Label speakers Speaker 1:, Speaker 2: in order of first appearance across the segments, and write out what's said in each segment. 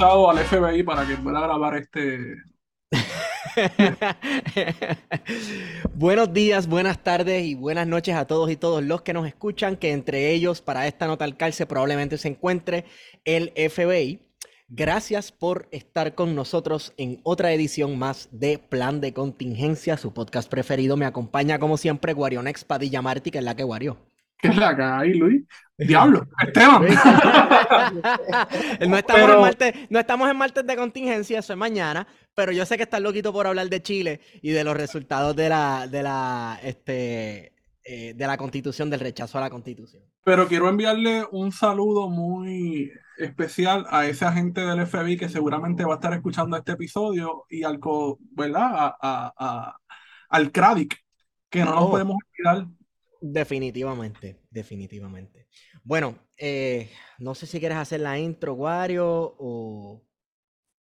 Speaker 1: Al FBI para que pueda grabar este.
Speaker 2: Buenos días, buenas tardes y buenas noches a todos y todos los que nos escuchan, que entre ellos para esta nota al calce probablemente se encuentre el FBI. Gracias por estar con nosotros en otra edición más de Plan de Contingencia, su podcast preferido. Me acompaña como siempre Guarionex Padilla Martí, que es la que guarió.
Speaker 1: ¿Qué es la que hay, Luis? Diablo, Esteban.
Speaker 2: no, estamos
Speaker 1: Pero-
Speaker 2: en martes, no estamos en martes de contingencia, eso es mañana, pero yo sé que estás loquito por hablar de Chile y de los resultados de la, de la, este, eh, de la constitución, del rechazo a la constitución.
Speaker 1: Pero quiero enviarle un saludo muy especial a ese agente del FBI que seguramente va a estar escuchando este episodio y al, co- ¿verdad? A- a- a- al que no nos
Speaker 2: Oh.
Speaker 1: podemos olvidar.
Speaker 2: Definitivamente, definitivamente. Bueno, eh, no sé si quieres hacer la intro, Wario, o...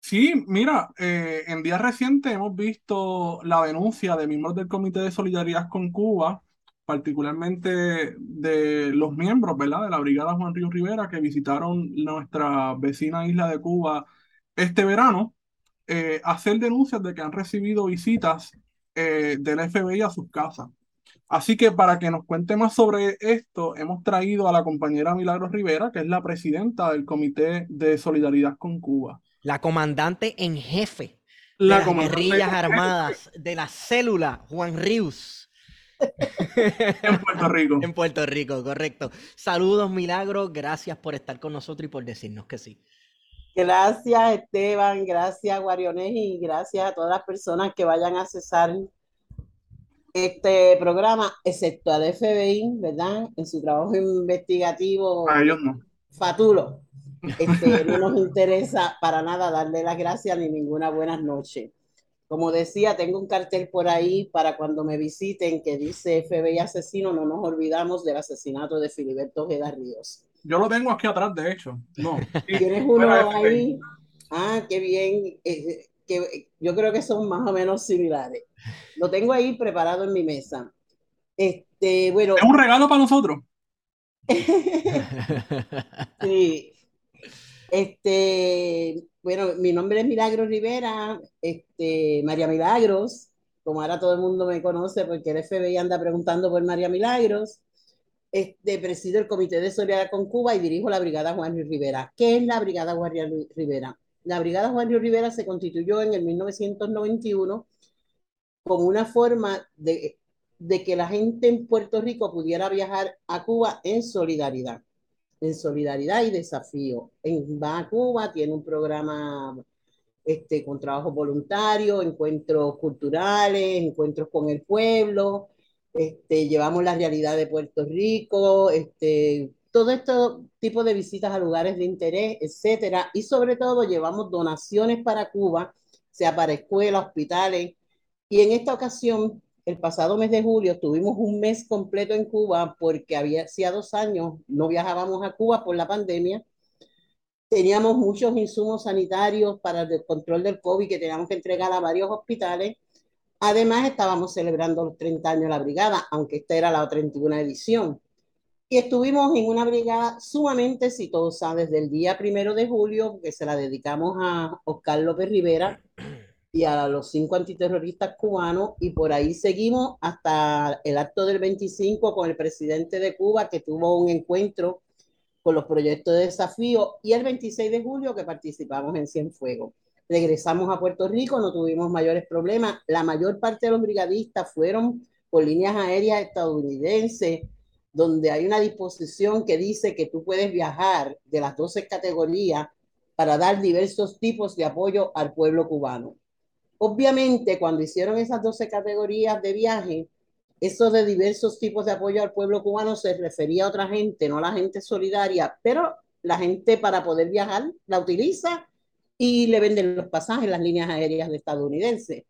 Speaker 1: Sí, mira, eh, en días recientes hemos visto la denuncia de miembros del Comité de Solidaridad con Cuba, particularmente de los miembros, ¿verdad? De la Brigada Juan Río Rivera que visitaron nuestra vecina isla de Cuba este verano, eh, hacer denuncias de que han recibido visitas eh, del FBI a sus casas. Así que para que nos cuente más sobre esto, hemos traído a la compañera Milagros Rivera, que es la presidenta del Comité de Solidaridad con Cuba.
Speaker 2: La comandante en jefe de
Speaker 1: La
Speaker 2: las guerrillas armadas de la célula Juan Rius.
Speaker 1: en Puerto Rico.
Speaker 2: En Puerto Rico, correcto. Saludos, Milagros. Gracias por estar con nosotros y por decirnos que sí.
Speaker 3: Gracias Esteban, gracias Guariones y gracias a todas las personas que vayan a accesar este programa, excepto al FBI, ¿verdad? En su trabajo investigativo
Speaker 1: A ellos no.
Speaker 3: fatulo. Este, no nos interesa para nada darle las gracias ni ninguna buenas noches. Como decía, tengo un cartel por ahí para cuando me visiten que dice FBI asesino, no nos olvidamos del asesinato de Filiberto Ojeda Ríos.
Speaker 1: Yo lo tengo aquí atrás, de hecho. No.
Speaker 3: ¿Tienes uno ahí? Ah, qué bien. Eh, que yo creo que son más o menos similares. Lo tengo ahí preparado en mi mesa. Este, bueno,
Speaker 1: Es un regalo para nosotros.
Speaker 3: sí. Este, bueno, mi nombre es Milagros Rivera, este, María Milagros, como ahora todo el mundo me conoce porque el FBI anda preguntando por María Milagros. Este, presido el Comité de Solidaridad con Cuba y dirijo la Brigada Juan Luis Rivera. ¿Qué es la Brigada Juan Luis Rivera? La Brigada Juan Luis Rivera se constituyó en el 1991 como una forma de, de que la gente en Puerto Rico pudiera viajar a Cuba en solidaridad en solidaridad y desafío. En, va a Cuba, tiene un programa este, con trabajo voluntario, encuentros culturales, encuentros con el pueblo, este, llevamos la realidad de Puerto Rico, este, todo este tipo de visitas a lugares de interés, etcétera, y sobre todo llevamos donaciones para Cuba, sea para escuelas, hospitales, y en esta ocasión el pasado mes de julio tuvimos un mes completo en Cuba porque había hacía dos años no viajábamos a Cuba por la pandemia. Teníamos muchos insumos sanitarios para el control del COVID que teníamos que entregar a varios hospitales. Además, estábamos celebrando los 30 años de la brigada, aunque esta era la 31 edición. Y estuvimos en una brigada sumamente exitosa desde el día primero de julio, que se la dedicamos a Oscar López Rivera, y a los cinco antiterroristas cubanos y por ahí seguimos hasta el acto del 25 con el presidente de Cuba que tuvo un encuentro con los proyectos de desafío y el 26 de julio que participamos en Cienfuegos. Regresamos a Puerto Rico, no tuvimos mayores problemas. La mayor parte de los brigadistas fueron por líneas aéreas estadounidenses, donde hay una disposición que dice que tú puedes viajar de las 12 categorías para dar diversos tipos de apoyo al pueblo cubano. Obviamente, cuando hicieron esas 12 categorías de viaje, eso de diversos tipos de apoyo al pueblo cubano se refería a otra gente, no a la gente solidaria, pero la gente para poder viajar la utiliza y le venden los pasajes las líneas aéreas de estadounidenses.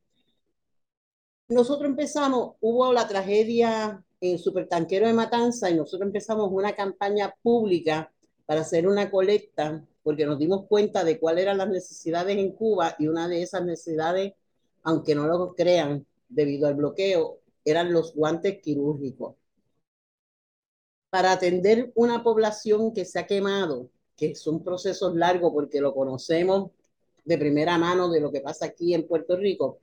Speaker 3: Nosotros empezamos, hubo la tragedia en Supertanquero de Matanza y nosotros empezamos una campaña pública para hacer una colecta porque nos dimos cuenta de cuáles eran las necesidades en Cuba y una de esas necesidades, aunque no lo crean, debido al bloqueo, eran los guantes quirúrgicos. Para atender una población que se ha quemado, que son procesos largos porque lo conocemos de primera mano de lo que pasa aquí en Puerto Rico,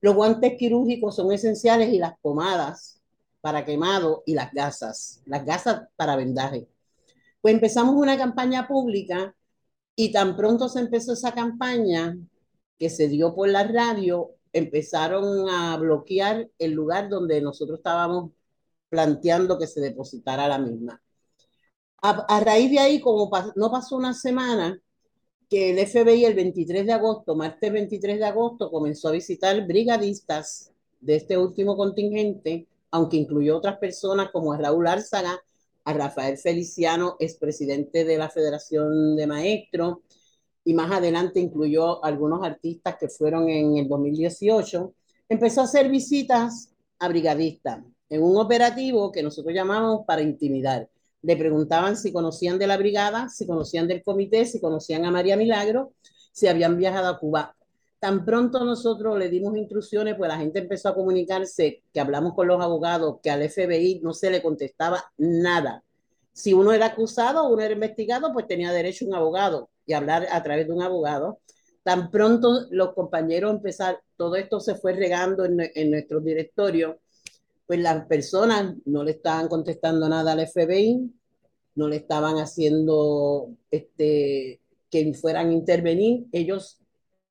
Speaker 3: los guantes quirúrgicos son esenciales y las pomadas para quemado y las gasas, las gasas para vendaje. Pues empezamos una campaña pública y tan pronto se empezó esa campaña que se dio por la radio, empezaron a bloquear el lugar donde nosotros estábamos planteando que se depositara la misma. A, raíz de ahí, como no pasó una semana, que el FBI el 23 de agosto, martes 23 de agosto, comenzó a visitar brigadistas de este último contingente, aunque incluyó otras personas como a Raúl Árzaga, a Rafael Feliciano, expresidente de la Federación de Maestros, y más adelante incluyó algunos artistas que fueron en el 2018, empezó a hacer visitas a brigadistas en un operativo que nosotros llamamos para intimidar. Le preguntaban si conocían de la brigada, si conocían del comité, si conocían a María Milagro, si habían viajado a Cuba. Tan pronto nosotros le dimos instrucciones, pues la gente empezó a comunicarse, que hablamos con los abogados, que al FBI no se le contestaba nada. Si uno era acusado uno era investigado, pues tenía derecho a un abogado y hablar a través de un abogado. Tan pronto los compañeros empezaron, todo esto se fue regando en, en nuestro directorio, pues las personas no le estaban contestando nada al FBI, no le estaban haciendo este, que fueran a intervenir. Ellos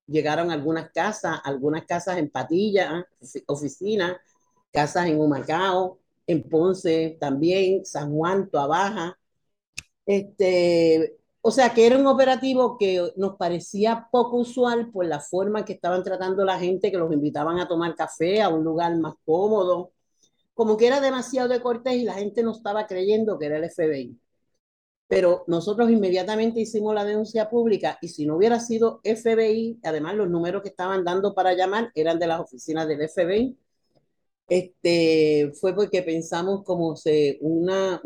Speaker 3: llegaron algunas casas, algunas casas en Patilla, oficinas, casas en Humacao, en Ponce también, San Juan, Baja. Este, o sea que era un operativo que nos parecía poco usual por la forma que estaban tratando la gente, que los invitaban a tomar café a un lugar más cómodo, como que era demasiado de cortés y la gente no estaba creyendo que era el FBI. Pero nosotros inmediatamente hicimos la denuncia pública y si no hubiera sido FBI, además los números que estaban dando para llamar eran de las oficinas del FBI, este, fue porque pensamos como se, una,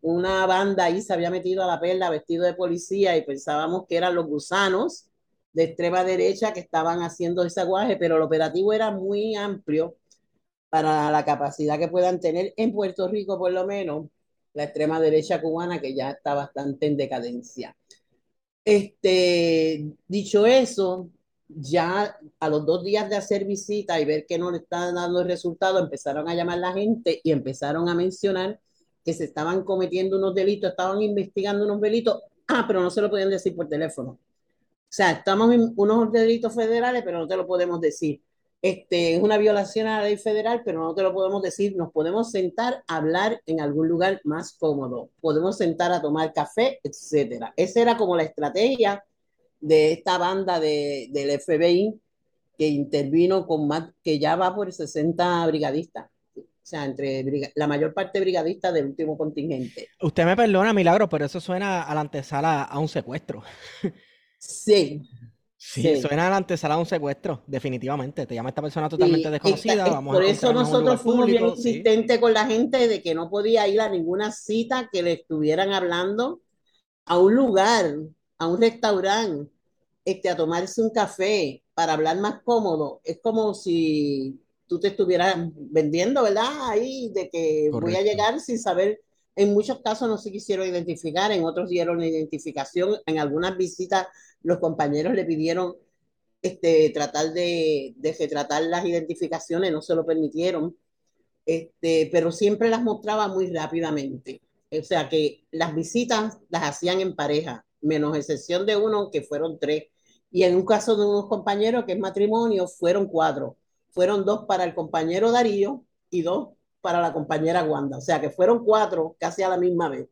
Speaker 3: una banda ahí se había metido a la perla vestido de policía y pensábamos que eran los gusanos de extrema derecha que estaban haciendo ese aguaje, pero el operativo era muy amplio para la capacidad que puedan tener en Puerto Rico, por lo menos, la extrema derecha cubana, que ya está bastante en decadencia. Este, dicho eso, ya a los dos días de hacer visita y ver que no le están dando el resultado, empezaron a llamar la gente y empezaron a mencionar que se estaban cometiendo unos delitos, estaban investigando unos delitos, ah, pero no se lo podían decir por teléfono. O sea, estamos en unos delitos federales, pero no te lo podemos decir. Este, es una violación a la ley federal, pero no te lo podemos decir. Nos podemos sentar a hablar en algún lugar más cómodo. Podemos sentar a tomar café, etcétera. Esa era como la estrategia de esta banda de, del FBI que intervino con más, que ya va por 60 brigadistas. O sea, entre la mayor parte brigadistas del último contingente.
Speaker 2: Usted me perdona, Milagro, pero eso suena a la antesala a un secuestro.
Speaker 3: Sí,
Speaker 2: Sí, suena a la antesala de un secuestro, definitivamente. Te llama esta persona totalmente desconocida.
Speaker 3: Vamos por eso nosotros fuimos bien insistentes con la gente de que no podía ir a ninguna cita que le estuvieran hablando a un lugar, a un restaurante, este, a tomarse un café para hablar más cómodo. Es como si tú te estuvieras vendiendo, ¿verdad? Ahí de que voy a llegar sin saber. En muchos casos no se quisieron identificar, en otros dieron identificación, en algunas visitas los compañeros le pidieron este, tratar de, de retratar las identificaciones, no se lo permitieron, este, pero siempre las mostraba muy rápidamente. O sea que las visitas las hacían en pareja, menos excepción de uno que fueron tres. Y en un caso de unos compañeros que es matrimonio, fueron cuatro. Fueron dos para el compañero Darío y dos para la compañera Wanda. O sea que fueron cuatro casi a la misma vez.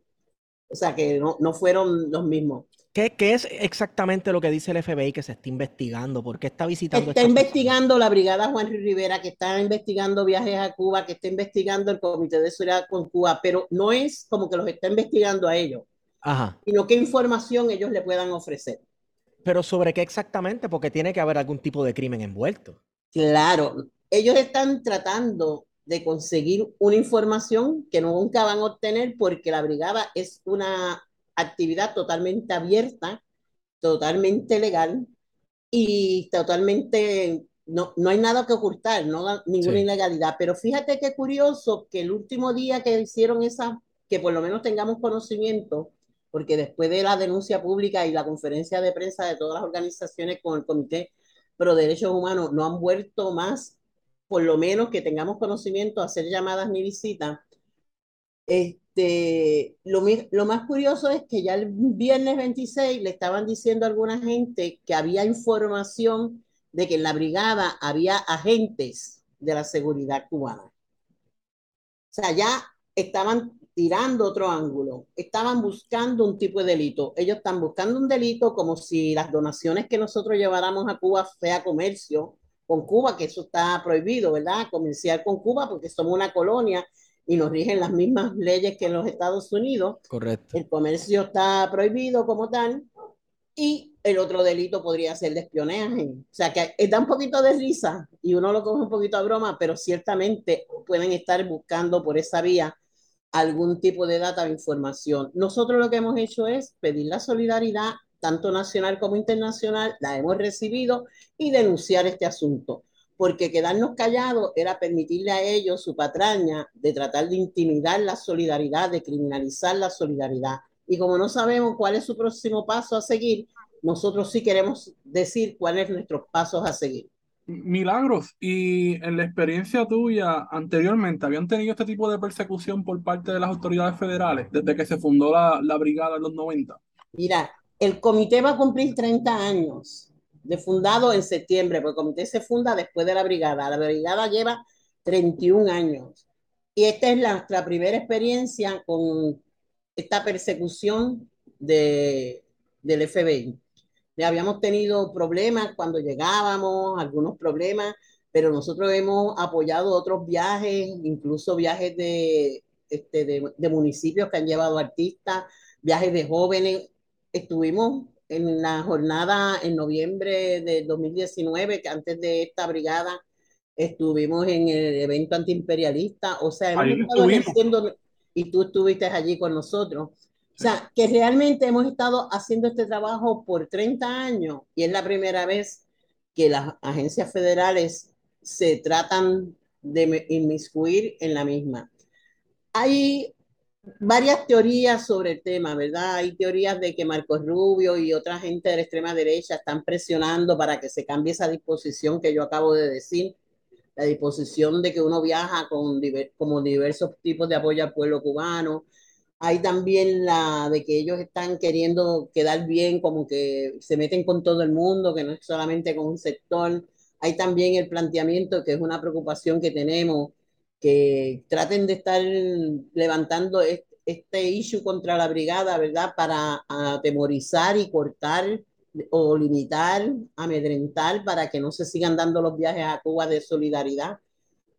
Speaker 3: O sea que no, no fueron los mismos.
Speaker 2: ¿Qué, ¿Qué, es exactamente lo que dice el FBI que se está investigando? ¿Por qué está visitando?
Speaker 3: Está investigando la Brigada Juan Rivera, que está investigando viajes a Cuba, que está investigando el Comité de Seguridad con Cuba, pero no es como que los está investigando a ellos,
Speaker 2: Ajá.
Speaker 3: sino qué información ellos le puedan ofrecer.
Speaker 2: Pero sobre qué exactamente, porque tiene que haber algún tipo de crimen envuelto.
Speaker 3: Claro, ellos están tratando de conseguir una información que nunca van a obtener porque la brigada es una actividad totalmente abierta, totalmente legal y totalmente, no, no hay nada que ocultar, no ninguna sí. ilegalidad. Pero fíjate qué curioso que el último día que hicieron esa, que por lo menos tengamos conocimiento, porque después de la denuncia pública y la conferencia de prensa de todas las organizaciones con el Comité Pro Derechos Humanos, no han vuelto más, por lo menos que tengamos conocimiento, hacer llamadas ni visitas. Este, lo, lo, más curioso es que ya el viernes 26 le estaban diciendo a alguna gente que había información de que en la brigada había agentes de la seguridad cubana. O sea, ya estaban tirando otro ángulo, estaban buscando un tipo de delito. Ellos están buscando un delito como si las donaciones que nosotros lleváramos a Cuba sea comercio con Cuba, que eso está prohibido, ¿verdad? Comerciar con Cuba porque somos una colonia y nos rigen las mismas leyes que en los Estados Unidos.
Speaker 2: Correcto.
Speaker 3: El comercio está prohibido como tal y el otro delito podría ser de espionaje. O sea que da un poquito de risa y uno lo coge un poquito a broma, pero ciertamente pueden estar buscando por esa vía algún tipo de data o información. Nosotros lo que hemos hecho es pedir la solidaridad, tanto nacional como internacional, la hemos recibido y denunciar este asunto porque quedarnos callados era permitirle a ellos su patraña de tratar de intimidar la solidaridad, de criminalizar la solidaridad. Y como no sabemos cuál es su próximo paso a seguir, nosotros sí queremos decir cuáles son nuestros pasos a seguir.
Speaker 1: Milagros, y en la experiencia tuya anteriormente, ¿habían tenido este tipo de persecución por parte de las autoridades federales desde que se fundó la, la brigada en los 90?
Speaker 3: Mira, el comité va a cumplir 30 años de fundado en septiembre, porque el comité se funda después de la brigada. La brigada lleva 31 años. Y esta es nuestra primera experiencia con esta persecución de, del FBI. Ya habíamos tenido problemas cuando llegábamos, algunos problemas, pero nosotros hemos apoyado otros viajes, incluso viajes de, este, de municipios que han llevado artistas, viajes de jóvenes. Estuvimos en la jornada en noviembre de 2019, que antes de esta brigada estuvimos en el evento antiimperialista, o sea, hemos estado haciendo, y tú estuviste allí con nosotros. O sea, que realmente hemos estado haciendo este trabajo por 30 años y es la primera vez que las agencias federales se tratan de inmiscuir en la misma. Hay varias teorías sobre el tema, ¿verdad? Hay teorías de que Marcos Rubio y otra gente de la extrema derecha están presionando para que se cambie esa disposición que yo acabo de decir, la disposición de que uno viaja con como diversos tipos de apoyo al pueblo cubano. Hay también la de que ellos están queriendo quedar bien, como que se meten con todo el mundo, que no es solamente con un sector. Hay también el planteamiento, que es una preocupación que tenemos, que traten de estar levantando este, issue contra la brigada, ¿verdad? Para atemorizar y cortar o limitar, amedrentar para que no se sigan dando los viajes a Cuba de solidaridad,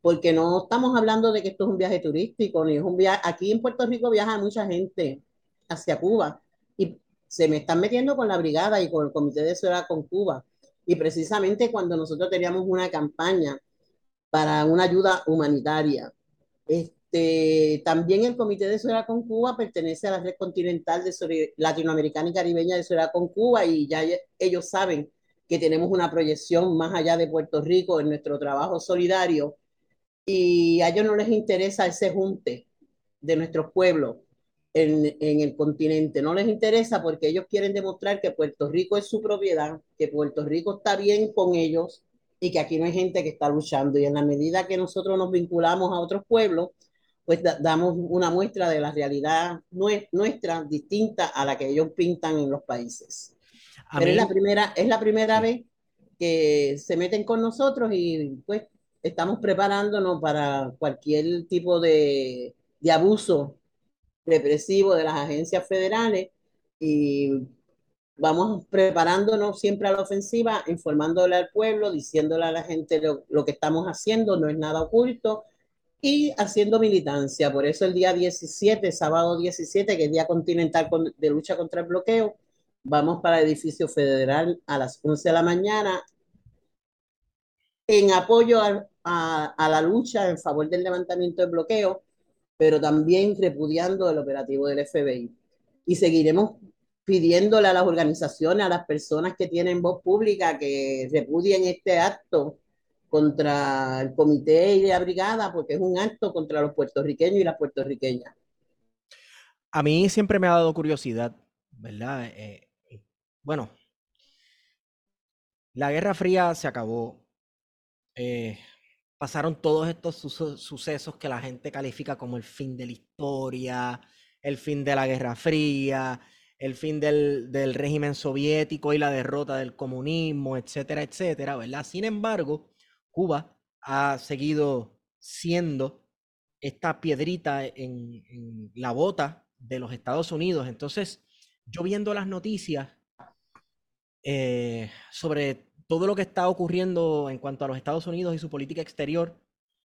Speaker 3: porque no estamos hablando de que esto es un viaje turístico, ni es un viaje, aquí en Puerto Rico viaja mucha gente hacia Cuba y se me están metiendo con la brigada y con el Comité de Seguridad con Cuba. Y precisamente cuando nosotros teníamos una campaña para una ayuda humanitaria. Este, también el Comité de Seguridad con Cuba pertenece a la Red Continental de Latinoamericana y Caribeña de Seguridad con Cuba y ya ellos saben que tenemos una proyección más allá de Puerto Rico en nuestro trabajo solidario y a ellos no les interesa ese junte de nuestros pueblos en, en, el continente. No les interesa porque ellos quieren demostrar que Puerto Rico es su propiedad, que Puerto Rico está bien con ellos y que aquí no hay gente que está luchando. Y en la medida que nosotros nos vinculamos a otros pueblos, pues damos una muestra de la realidad nuestra distinta a la que ellos pintan en los países. Pero es la primera, es la primera vez que se meten con nosotros y pues estamos preparándonos para cualquier tipo de, de abuso represivo de las agencias federales y vamos preparándonos siempre a la ofensiva, informándole al pueblo, diciéndole a la gente lo, lo, que estamos haciendo, no es nada oculto, y haciendo militancia. Por eso el día 17, sábado 17, que es Día Continental de Lucha contra el Bloqueo, vamos para el edificio federal a las 11 de la mañana en apoyo a, a, la lucha en favor del levantamiento del bloqueo, pero también repudiando el operativo del FBI. Y seguiremos pidiéndole a las organizaciones, a las personas que tienen voz pública, que repudien este acto contra el comité y la brigada, porque es un acto contra los puertorriqueños y las puertorriqueñas.
Speaker 2: A mí siempre me ha dado curiosidad, ¿verdad? Eh, bueno, la Guerra Fría se acabó. Eh, pasaron todos estos sucesos que la gente califica como el fin de la historia, el fin de la Guerra Fría, el fin del, del régimen soviético y la derrota del comunismo, etcétera, etcétera, ¿verdad? Sin embargo, Cuba ha seguido siendo esta piedrita en, la bota de los Estados Unidos. Entonces, yo viendo las noticias eh, sobre todo lo que está ocurriendo en cuanto a los Estados Unidos y su política exterior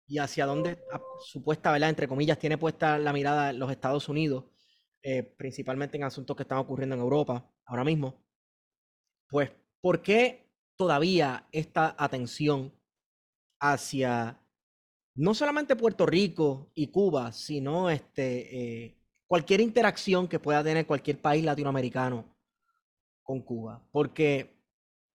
Speaker 2: y hacia dónde supuesta, ¿verdad? Entre comillas, tiene puesta la mirada los Estados Unidos, eh, principalmente en asuntos que están ocurriendo en Europa ahora mismo. Pues, ¿por qué todavía esta atención hacia no solamente Puerto Rico y Cuba, sino este, eh, cualquier interacción que pueda tener cualquier país latinoamericano con Cuba. Porque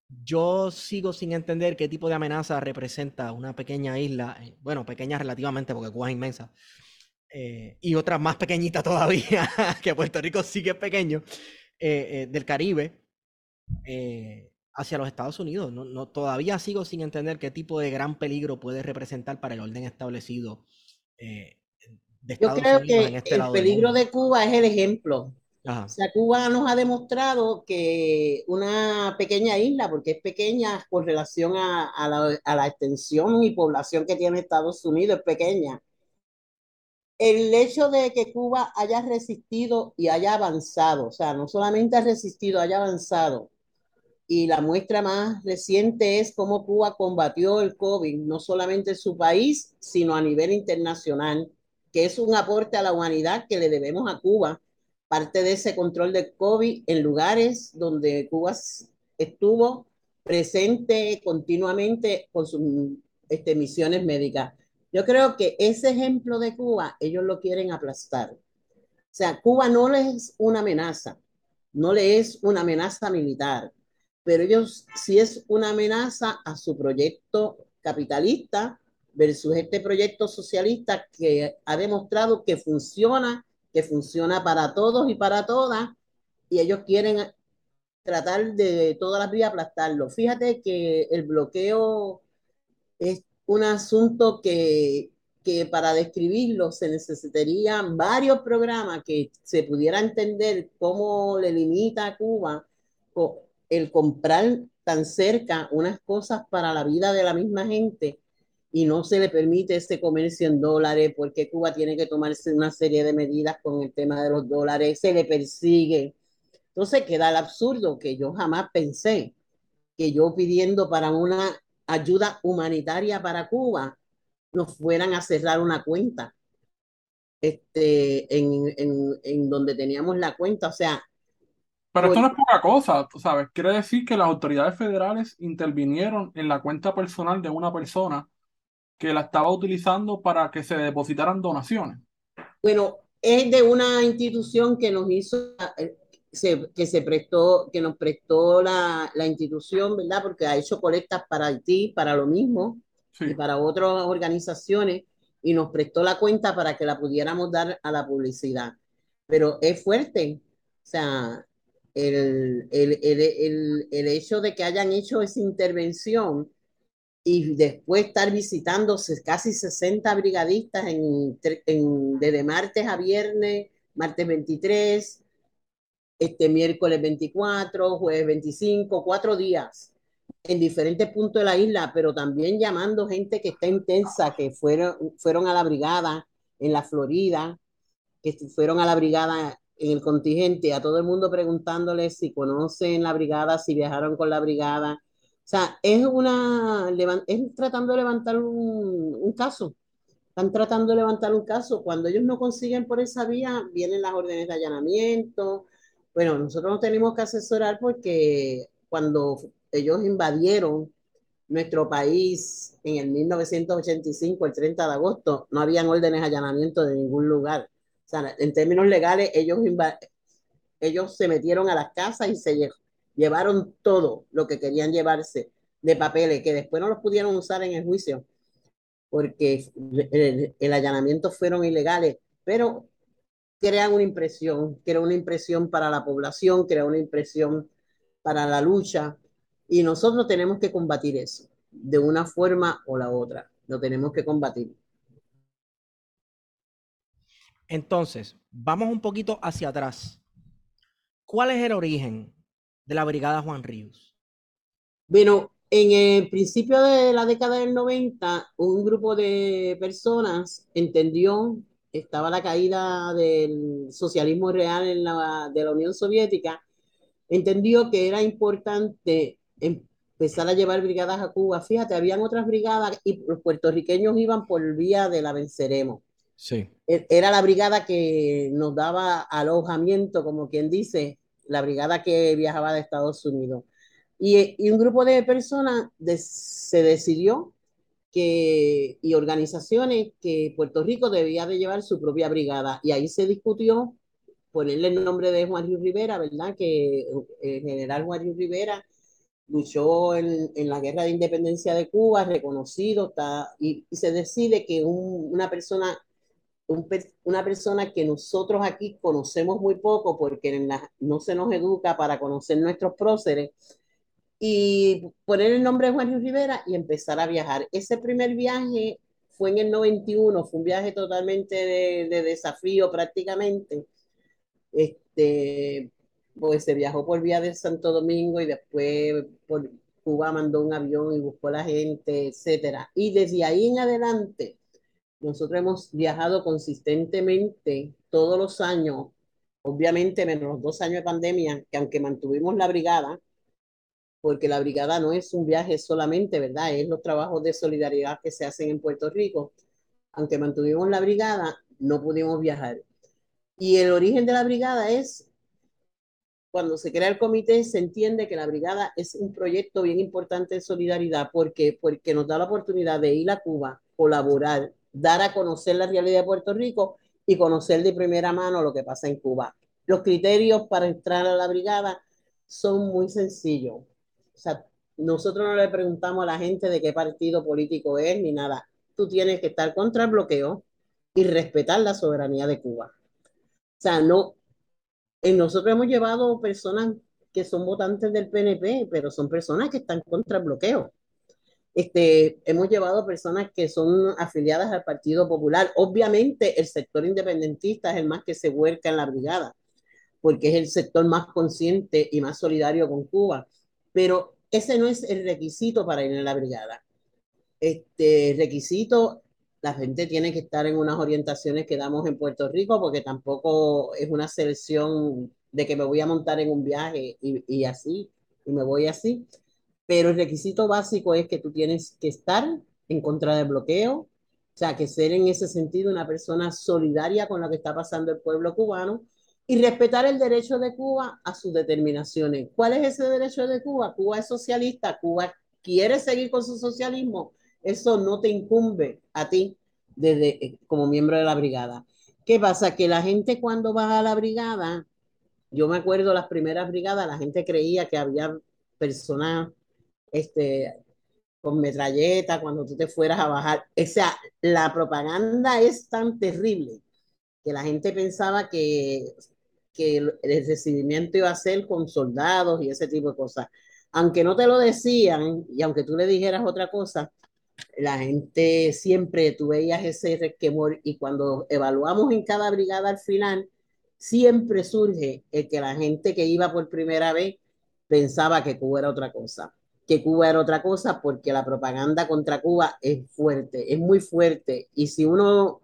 Speaker 2: yo sigo sin entender qué tipo de amenaza representa una pequeña isla, eh, bueno, pequeña relativamente porque Cuba es inmensa, eh, y otra más pequeñita todavía, que Puerto Rico sí que es pequeño, del Caribe hacia los Estados Unidos. No, todavía sigo sin entender qué tipo de gran peligro puede representar para el orden establecido
Speaker 3: eh, de Estados Yo creo que este el peligro de Cuba es el ejemplo. O sea, Cuba nos ha demostrado que una pequeña isla, porque es pequeña con relación a, la, a la extensión y población que tiene Estados Unidos, es pequeña. El hecho de que Cuba haya resistido y haya avanzado, o sea, no solamente ha resistido, haya avanzado, y la muestra más reciente es cómo Cuba combatió el COVID, no solamente en su país, sino a nivel internacional, que es un aporte a la humanidad que le debemos a Cuba, parte de ese control del COVID en lugares donde Cuba estuvo presente continuamente con sus este, misiones médicas. Yo creo que ese ejemplo de Cuba, ellos lo quieren aplastar. O sea, Cuba no les es una amenaza, no le es una amenaza militar pero ellos sí es una amenaza a su proyecto capitalista versus este proyecto socialista que ha demostrado que funciona, que funciona para todos y para todas, y ellos quieren tratar de todas las vías aplastarlo. Fíjate que el bloqueo es un asunto que, que para describirlo se necesitarían varios programas que se pudiera entender cómo le limita a Cuba el comprar tan cerca unas cosas para la vida de la misma gente y no se le permite ese comercio en dólares porque Cuba tiene que tomarse una serie de medidas con el tema de los dólares, se le persigue. Entonces queda el absurdo que yo jamás pensé que yo pidiendo para una ayuda humanitaria para Cuba nos fueran a cerrar una cuenta este, en, en, en donde teníamos la cuenta. O sea,
Speaker 1: pero esto no es poca cosa, tú sabes. Quiere decir que las autoridades federales intervinieron en la cuenta personal de una persona que la estaba utilizando para que se depositaran donaciones.
Speaker 3: Bueno, es de una institución que nos hizo, eh, que se prestó, que nos prestó la, la, institución, ¿verdad? Porque ha hecho colectas para Haití, para lo mismo, y para otras organizaciones, y nos prestó la cuenta para que la pudiéramos dar a la publicidad. Pero es fuerte, o sea, el, el, el, el, hecho de que hayan hecho esa intervención y después estar visitando casi 60 brigadistas en, en, desde martes a viernes, martes 23, este miércoles 24, jueves 25, cuatro días en diferentes puntos de la isla, pero también llamando gente que está intensa, que fueron, fueron a la brigada en la Florida, que fueron a la brigada en el contingente, a todo el mundo preguntándoles si conocen la brigada, si viajaron con la brigada, o sea, es una, es tratando de levantar un, un caso. Están tratando de levantar un caso. Cuando ellos no consiguen por esa vía, vienen las órdenes de allanamiento. Bueno, nosotros nos tenemos que asesorar porque cuando ellos invadieron nuestro país en el 1985, el 30 de agosto, no habían órdenes de allanamiento de ningún lugar. O sea, en términos legales, ellos, ellos se metieron a las casas y se llevaron todo lo que querían llevarse de papeles, que después no los pudieron usar en el juicio, porque el, allanamiento fueron ilegales, pero crean una impresión, crean una impresión para la población, crean una impresión para la lucha, y nosotros tenemos que combatir eso, de una forma o la otra, lo tenemos que combatir.
Speaker 2: Entonces, vamos un poquito hacia atrás. ¿Cuál es el origen de la Brigada Juan Ríos?
Speaker 3: Bueno, en el principio de la década del 90, un grupo de personas entendió, estaba la caída del socialismo real en la, de la Unión Soviética, entendió que era importante empezar a llevar brigadas a Cuba. Fíjate, habían otras brigadas y los puertorriqueños iban por vía de la venceremos.
Speaker 2: Sí.
Speaker 3: E, era la brigada que nos daba alojamiento, como quien dice, la brigada que viajaba de Estados Unidos. Y, y un grupo de personas se decidió que, y organizaciones que Puerto Rico debía de llevar su propia brigada. Y ahí se discutió ponerle el nombre de Juan Río Rivera, ¿verdad? Que el general Juan Río Rivera luchó en, en, la guerra de independencia de Cuba, reconocido, está, y, y se decide que un, una persona una persona que nosotros aquí conocemos muy poco porque no se nos educa para conocer nuestros próceres, y poner el nombre de Juan Luis Rivera y empezar a viajar. Ese primer viaje fue en el 91, fue un viaje totalmente de, desafío prácticamente. Este, pues se viajó por vía de Santo Domingo y después por Cuba mandó un avión y buscó a la gente, etcétera. Y desde ahí en adelante, nosotros hemos viajado consistentemente todos los años, obviamente menos los dos años de pandemia, que aunque mantuvimos la brigada, porque la brigada no es un viaje solamente, ¿verdad? Es los trabajos de solidaridad que se hacen en Puerto Rico. Aunque mantuvimos la brigada, no pudimos viajar. Y el origen de la brigada es, cuando se crea el comité, se entiende que la brigada es un proyecto bien importante de solidaridad porque, porque nos da la oportunidad de ir a Cuba, colaborar, dar a conocer la realidad de Puerto Rico y conocer de primera mano lo que pasa en Cuba. Los criterios para entrar a la brigada son muy sencillos. O sea, nosotros no le preguntamos a la gente de qué partido político es ni nada. Tú tienes que estar contra el bloqueo y respetar la soberanía de Cuba. O sea, no, nosotros hemos llevado personas que son votantes del PNP, pero son personas que están contra el bloqueo. Este, hemos llevado personas que son afiliadas al Partido Popular. Obviamente el sector independentista es el más que se vuelca en la brigada, porque es el sector más consciente y más solidario con Cuba. Pero ese no es el requisito para ir a la brigada. Este requisito, la gente tiene que estar en unas orientaciones que damos en Puerto Rico, porque tampoco es una selección de que me voy a montar en un viaje y, y así, y me voy así pero el requisito básico es que tú tienes que estar en contra del bloqueo, o sea, que ser en ese sentido una persona solidaria con lo que está pasando el pueblo cubano y respetar el derecho de Cuba a sus determinaciones. ¿Cuál es ese derecho de Cuba? Cuba es socialista, Cuba quiere seguir con su socialismo, eso no te incumbe a ti desde, eh, como miembro de la brigada. ¿Qué pasa? Que la gente cuando va a la brigada, yo me acuerdo las primeras brigadas, la gente creía que había personas este, con metralleta, cuando tú te fueras a bajar. O sea, la propaganda es tan terrible que la gente pensaba que, que el, recibimiento iba a ser con soldados y ese tipo de cosas. aunque no te lo decían y aunque tú le dijeras otra cosa, la gente siempre, tú veías ese resquemor y cuando evaluamos en cada brigada al final, siempre surge el que la gente que iba por primera vez pensaba que Cuba era otra cosa, que Cuba era otra cosa porque la propaganda contra Cuba es fuerte, es muy fuerte y si uno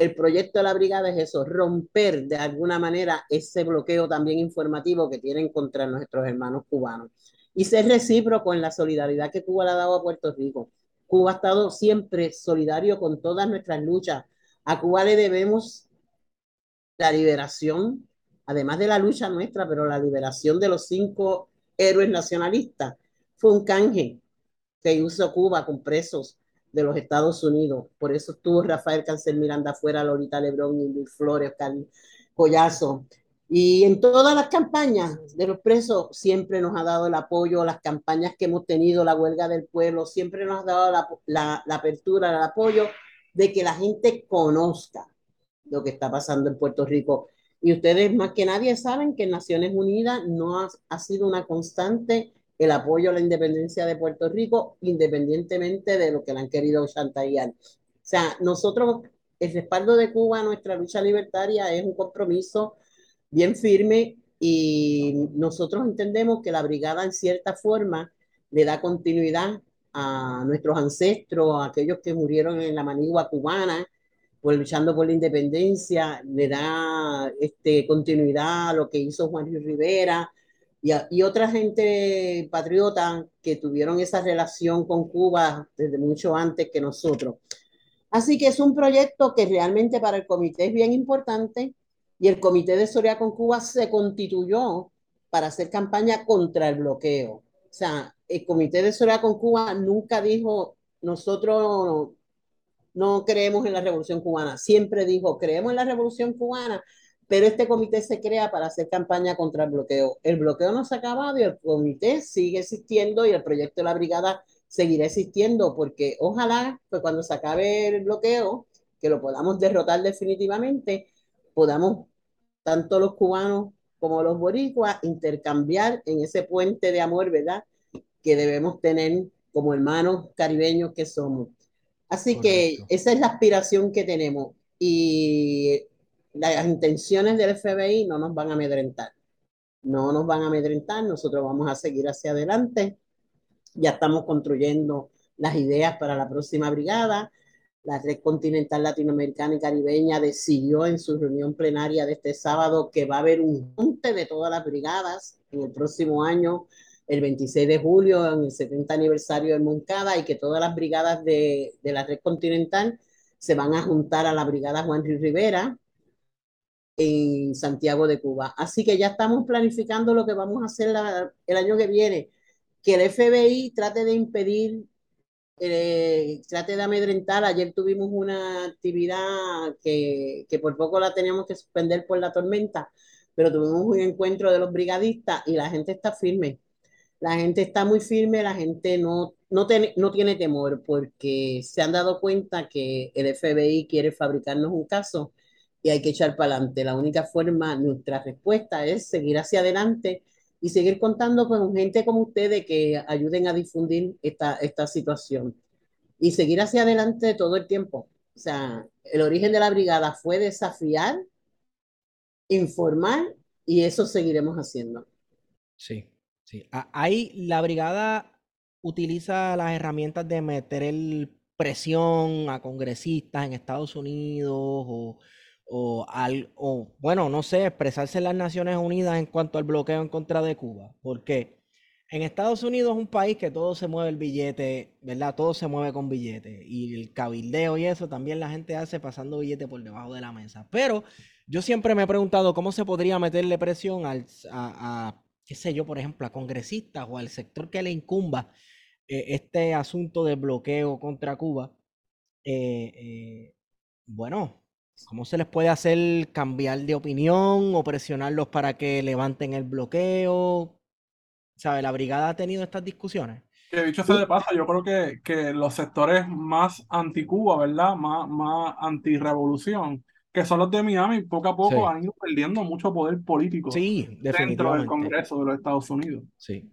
Speaker 3: el proyecto de la brigada es eso, romper de alguna manera ese bloqueo también informativo que tienen contra nuestros hermanos cubanos y ser recíproco en la solidaridad que Cuba le ha dado a Puerto Rico. Cuba ha estado siempre solidario con todas nuestras luchas. A Cuba le debemos la liberación, además de la lucha nuestra, pero la liberación de los cinco héroes nacionalistas. Fue un canje que hizo Cuba con presos de los Estados Unidos. Por eso estuvo Rafael Cancel Miranda afuera, Lolita Lebrón, y Flores, Oscar Collazo. Y en todas las campañas de los presos siempre nos ha dado el apoyo, las campañas que hemos tenido, la huelga del pueblo, siempre nos ha dado la, apertura, el apoyo de que la gente conozca lo que está pasando en Puerto Rico. Y ustedes más que nadie saben que Naciones Unidas no ha sido una constante el apoyo a la independencia de Puerto Rico, independientemente de lo que le han querido chantajear. O sea, nosotros, el respaldo de Cuba a nuestra lucha libertaria es un compromiso bien firme y nosotros entendemos que la brigada en cierta forma le da continuidad a nuestros ancestros, a aquellos que murieron en la manigua cubana, pues luchando por la independencia, le da este, continuidad a lo que hizo Juan Luis Rivera, y, otra gente patriota que tuvieron esa relación con Cuba desde mucho antes que nosotros. Así que es un proyecto que realmente para el comité es bien importante y el comité de Soria con Cuba se constituyó para hacer campaña contra el bloqueo. O sea, el comité de Soria con Cuba nunca dijo nosotros no creemos en la revolución cubana, siempre dijo creemos en la revolución cubana, pero este comité se crea para hacer campaña contra el bloqueo. El bloqueo no se ha acabado y el comité sigue existiendo y el proyecto de la brigada seguirá existiendo porque ojalá pues cuando se acabe el bloqueo, que lo podamos derrotar definitivamente, podamos tanto los cubanos como los boricuas intercambiar en ese puente de amor, ¿verdad? Que debemos tener como hermanos caribeños que somos. Así Correcto. que esa es la aspiración que tenemos. Y las intenciones del FBI no nos van a amedrentar. No nos van a amedrentar, nosotros vamos a seguir hacia adelante. Ya estamos construyendo las ideas para la próxima brigada. La Red Continental Latinoamericana y Caribeña decidió en su reunión plenaria de este sábado que va a haber un junte de todas las brigadas en el próximo año, el 26 de julio, en el 70 aniversario del Moncada, y que todas las brigadas de, de la Red Continental se van a juntar a la brigada Juan Luis Rivera, en Santiago de Cuba. Así que ya estamos planificando lo que vamos a hacer la, el año que viene, que el FBI trate de impedir, eh, trate de amedrentar. Ayer tuvimos una actividad que, que por poco la teníamos que suspender por la tormenta, pero tuvimos un encuentro de los brigadistas y la gente está firme. La gente está muy firme, la gente no, no, ten, no tiene temor porque se han dado cuenta que el FBI quiere fabricarnos un caso y hay que echar para adelante. La única forma, nuestra respuesta es seguir hacia adelante y seguir contando con gente como ustedes que ayuden a difundir esta, esta situación y seguir hacia adelante todo el tiempo. O sea, el origen de la brigada fue desafiar, informar y eso seguiremos haciendo.
Speaker 2: Sí, sí. Ahí la brigada utiliza las herramientas de meter el presión a congresistas en Estados Unidos o o, al, o, bueno, no sé, expresarse en las Naciones Unidas en cuanto al bloqueo en contra de Cuba. Porque en Estados Unidos es un país que todo se mueve el billete, ¿verdad? Todo se mueve con billete. Y el cabildeo y eso también la gente hace pasando billete por debajo de la mesa. Pero yo siempre me he preguntado cómo se podría meterle presión al, a, qué sé yo, por ejemplo, a congresistas o al sector que le incumba eh, este asunto de bloqueo contra Cuba. Eh, eh, bueno, ¿Cómo se les puede hacer cambiar de opinión o presionarlos para que levanten el bloqueo? ¿Sabe? La brigada ha tenido estas discusiones.
Speaker 1: Que dicho sea de paso, yo creo que, que los sectores más anti-Cuba, ¿verdad? Más, más anti-revolución, que son los de Miami, poco a poco sí. han ido perdiendo mucho poder político
Speaker 2: sí,
Speaker 1: dentro del Congreso de los Estados Unidos.
Speaker 2: Sí.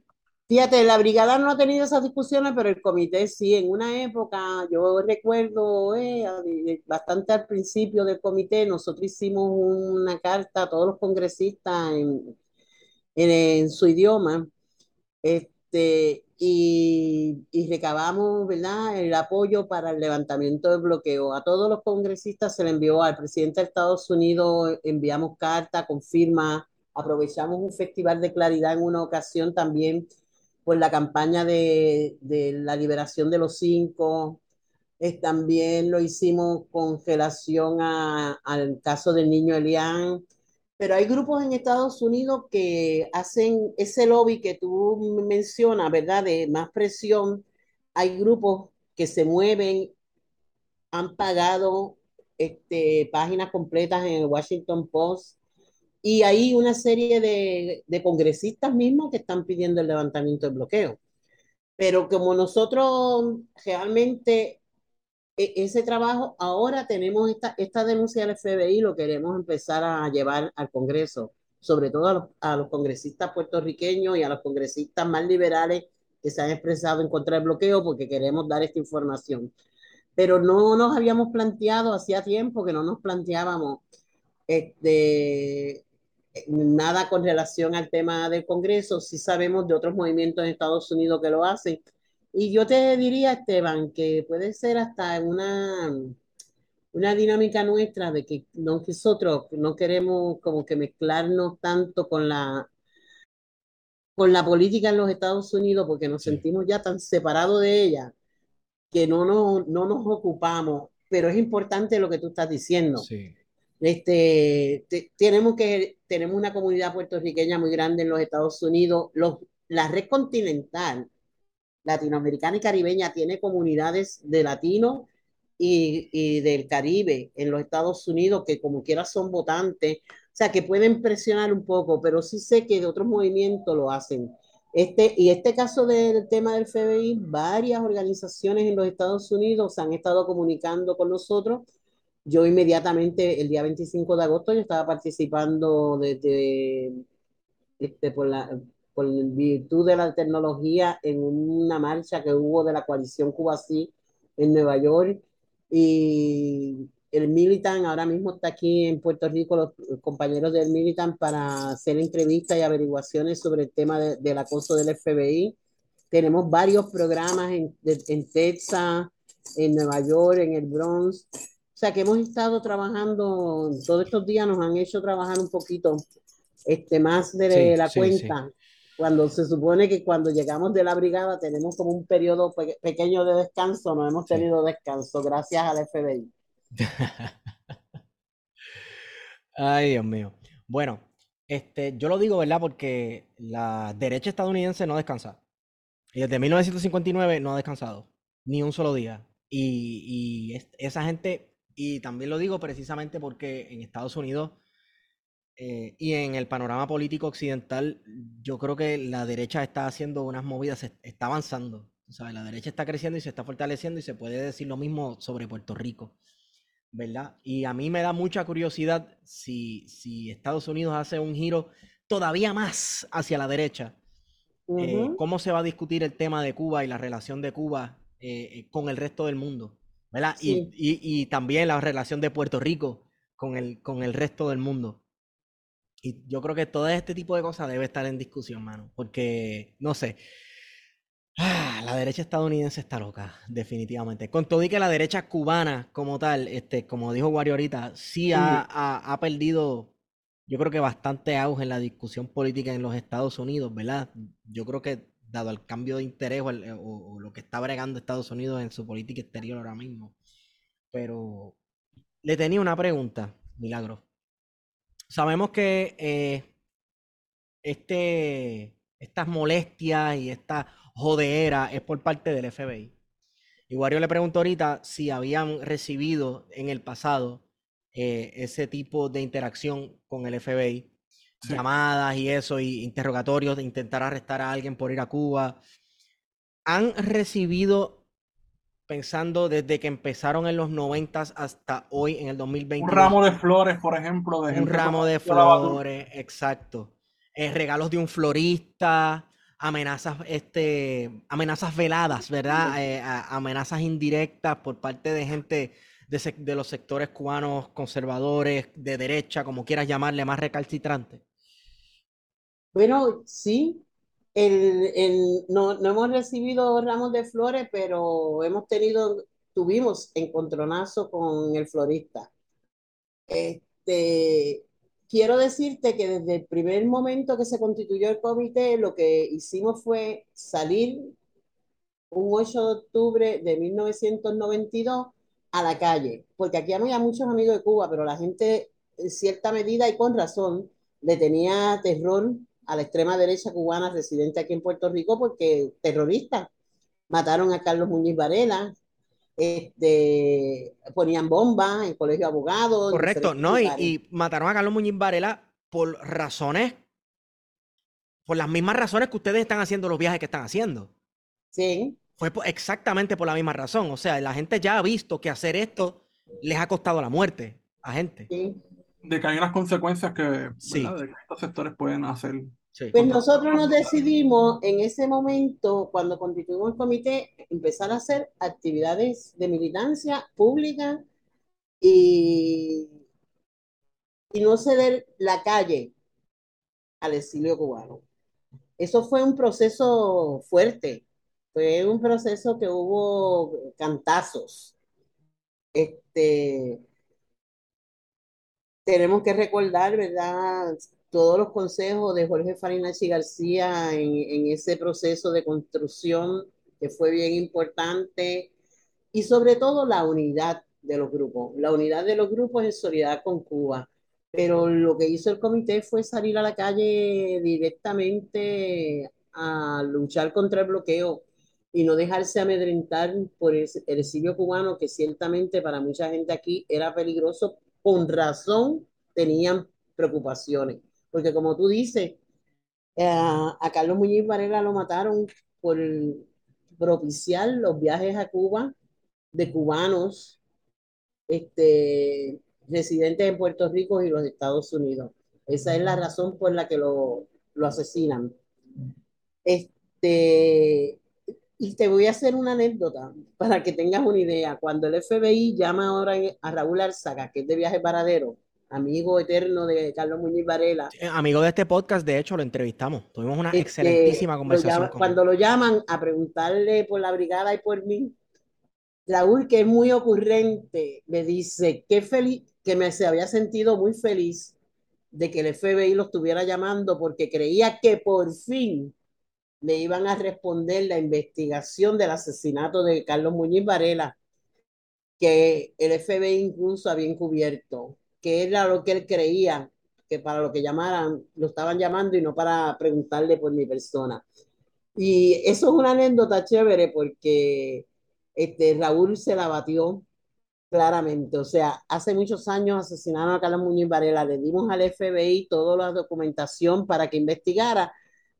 Speaker 3: Fíjate, la brigada no ha tenido esas discusiones, pero el comité sí. En una época, yo recuerdo eh, bastante al principio del comité, nosotros hicimos una carta a todos los congresistas en, en, su idioma este, y, y, recabamos ¿verdad? el apoyo para el levantamiento del bloqueo. A todos los congresistas se le envió al presidente de Estados Unidos, enviamos carta con firma, aprovechamos un festival de claridad en una ocasión también pues la campaña de, de la liberación de los cinco, también lo hicimos con relación a, al caso del niño Elian, pero hay grupos en Estados Unidos que hacen ese lobby que tú mencionas, ¿verdad? De más presión. Hay grupos que se mueven, han pagado este, páginas completas en el Washington Post, y hay una serie de, de, congresistas mismos que están pidiendo el levantamiento del bloqueo. Pero como nosotros realmente e, ese trabajo, ahora tenemos esta, esta denuncia del FBI, lo queremos empezar a llevar al Congreso, sobre todo a los, a los congresistas puertorriqueños y a los congresistas más liberales que se han expresado en contra del bloqueo porque queremos dar esta información. Pero no nos habíamos planteado, hacía tiempo que no nos planteábamos este, nada con relación al tema del Congreso, sí sabemos de otros movimientos en Estados Unidos que lo hacen. Y yo te diría, Esteban, que puede ser hasta una, una dinámica nuestra de que nosotros no queremos como que mezclarnos tanto con la, con la política en los Estados Unidos porque nos sentimos ya tan separados de ella que no, no, no nos ocupamos. Pero es importante lo que tú estás diciendo. Sí este, tenemos, que, tenemos una comunidad puertorriqueña muy grande en los Estados Unidos. Los, la red continental latinoamericana y caribeña tiene comunidades de latinos y, y, del Caribe en los Estados Unidos que como quiera son votantes, o sea, que pueden presionar un poco, pero sí sé que de otros movimientos lo hacen. Este, y este caso del tema del FBI, varias organizaciones en los Estados Unidos han estado comunicando con nosotros yo inmediatamente, el día 25 de agosto, yo estaba participando desde, este, por, la, por virtud de la tecnología en una marcha que hubo de la coalición Cuba Sí en Nueva York. Y el Militan ahora mismo está aquí en Puerto Rico, los compañeros del Militan, para hacer entrevistas y averiguaciones sobre el tema del acoso del FBI. Tenemos varios programas en, en Texas, en Nueva York, en el Bronx, o sea que hemos estado trabajando, todos estos días nos han hecho trabajar un poquito este, más de la cuenta. Cuando se supone que cuando llegamos de la brigada tenemos como un periodo pequeño de descanso, no hemos tenido descanso, gracias al FBI.
Speaker 2: Ay, Dios mío. Bueno, este, yo lo digo, ¿verdad? Porque la derecha estadounidense no descansa. Y desde 1959 no ha descansado, ni un solo día. Y, y esa gente y también lo digo precisamente porque en Estados Unidos eh, y en el panorama político occidental, yo creo que la derecha está haciendo unas movidas, está avanzando. ¿sabes? La derecha está creciendo y se está fortaleciendo y se puede decir lo mismo sobre Puerto Rico. ¿Verdad? Y a mí me da mucha curiosidad si, si Estados Unidos hace un giro todavía más hacia la derecha. Eh, ¿Cómo se va a discutir el tema de Cuba y la relación de Cuba eh, con el resto del mundo? Y, también la relación de Puerto Rico con el, con el resto del mundo. Y yo creo que todo este tipo de cosas debe estar en discusión, mano. Porque, no sé. Ah, la derecha estadounidense está loca, definitivamente. Con todo y que la derecha cubana, como tal, este, como dijo Wario ahorita, sí ha, ha, perdido, yo creo que bastante auge en la discusión política en los Estados Unidos, ¿verdad? Yo creo que dado el cambio de interés eh, o, lo que está bregando Estados Unidos en su política exterior ahora mismo. Pero le tenía una pregunta, Milagro. Sabemos que eh, este, estas molestias y esta jodera es por parte del FBI. Y Wario le preguntó ahorita si habían recibido en el pasado eh, ese tipo de interacción con el FBI llamadas y eso, y interrogatorios de intentar arrestar a alguien por ir a Cuba. Han recibido, pensando desde que empezaron en los 90 hasta hoy, en el 2020.
Speaker 1: Un ramo de flores, por ejemplo. De
Speaker 2: un ramo de flores, exacto. Eh, regalos de un florista, amenazas, este, amenazas veladas, ¿verdad? Eh, amenazas indirectas por parte de gente de, de, los sectores cubanos conservadores, de derecha, como quieras llamarle, más recalcitrantes?
Speaker 3: Bueno, sí. No, no hemos recibido ramos de flores, pero hemos tenido, tuvimos encontronazo con el florista. Este, quiero decirte que desde el primer momento que se constituyó el comité, lo que hicimos fue salir un 8 de octubre de 1992 a la calle, porque aquí había muchos amigos de Cuba, pero la gente, en cierta medida y con razón, le tenía terror a la extrema derecha cubana residente aquí en Puerto Rico, porque terroristas mataron a Carlos Muñiz Varela, este, ponían bombas en colegio de abogados.
Speaker 2: Correcto, no, y, mataron a Carlos Muñiz Varela por razones, por las mismas razones que ustedes están haciendo los viajes que están haciendo.
Speaker 3: Sí.
Speaker 2: Fue exactamente por la misma razón. O sea, la gente ya ha visto que hacer esto les ha costado la muerte a gente.
Speaker 1: Sí. De que hay unas consecuencias que, sí. de que estos sectores pueden hacer
Speaker 3: pues nosotros nos decidimos en ese momento, cuando constituimos el comité, empezar a hacer actividades de militancia pública y, y no ceder la calle al exilio cubano. Eso fue un proceso fuerte, fue un proceso que hubo cantazos. Este, tenemos que recordar, ¿verdad? Todos los consejos de Jorge Farinachi García en, en ese proceso de construcción que fue bien importante y sobre todo la unidad de los grupos. La unidad de los grupos en solidaridad con Cuba. Pero lo que hizo el comité fue salir a la calle directamente a luchar contra el bloqueo y no dejarse amedrentar por el, el exilio cubano, que ciertamente para mucha gente aquí era peligroso. Con razón tenían preocupaciones porque como tú dices, eh, a Carlos Muñiz Varela lo mataron por propiciar los viajes a Cuba de cubanos este, residentes en Puerto Rico y los Estados Unidos. Esa es la razón por la que lo, lo asesinan. Este, y te voy a hacer una anécdota para que tengas una idea. Cuando el FBI llama ahora a Raúl Arzaga, que es de viaje paradero, amigo eterno de Carlos Muñiz Varela.
Speaker 2: amigo de este podcast, de hecho, lo entrevistamos. Tuvimos una este, excelentísima conversación.
Speaker 3: cuando lo llaman a preguntarle por la brigada y por mí, Raúl, que es muy ocurrente, me dice que feliz, que me se había sentido muy feliz de que el FBI lo estuviera llamando porque creía que por fin le iban a responder la investigación del asesinato de Carlos Muñiz Varela, que el FBI incluso había encubierto que era lo que él creía que para lo que llamaran, lo estaban llamando y no para preguntarle por mi persona. Y eso es una anécdota chévere porque este, Raúl se la batió claramente. O sea, hace muchos años asesinaron a Carlos Muñoz Varela, le dimos al FBI toda la documentación para que investigara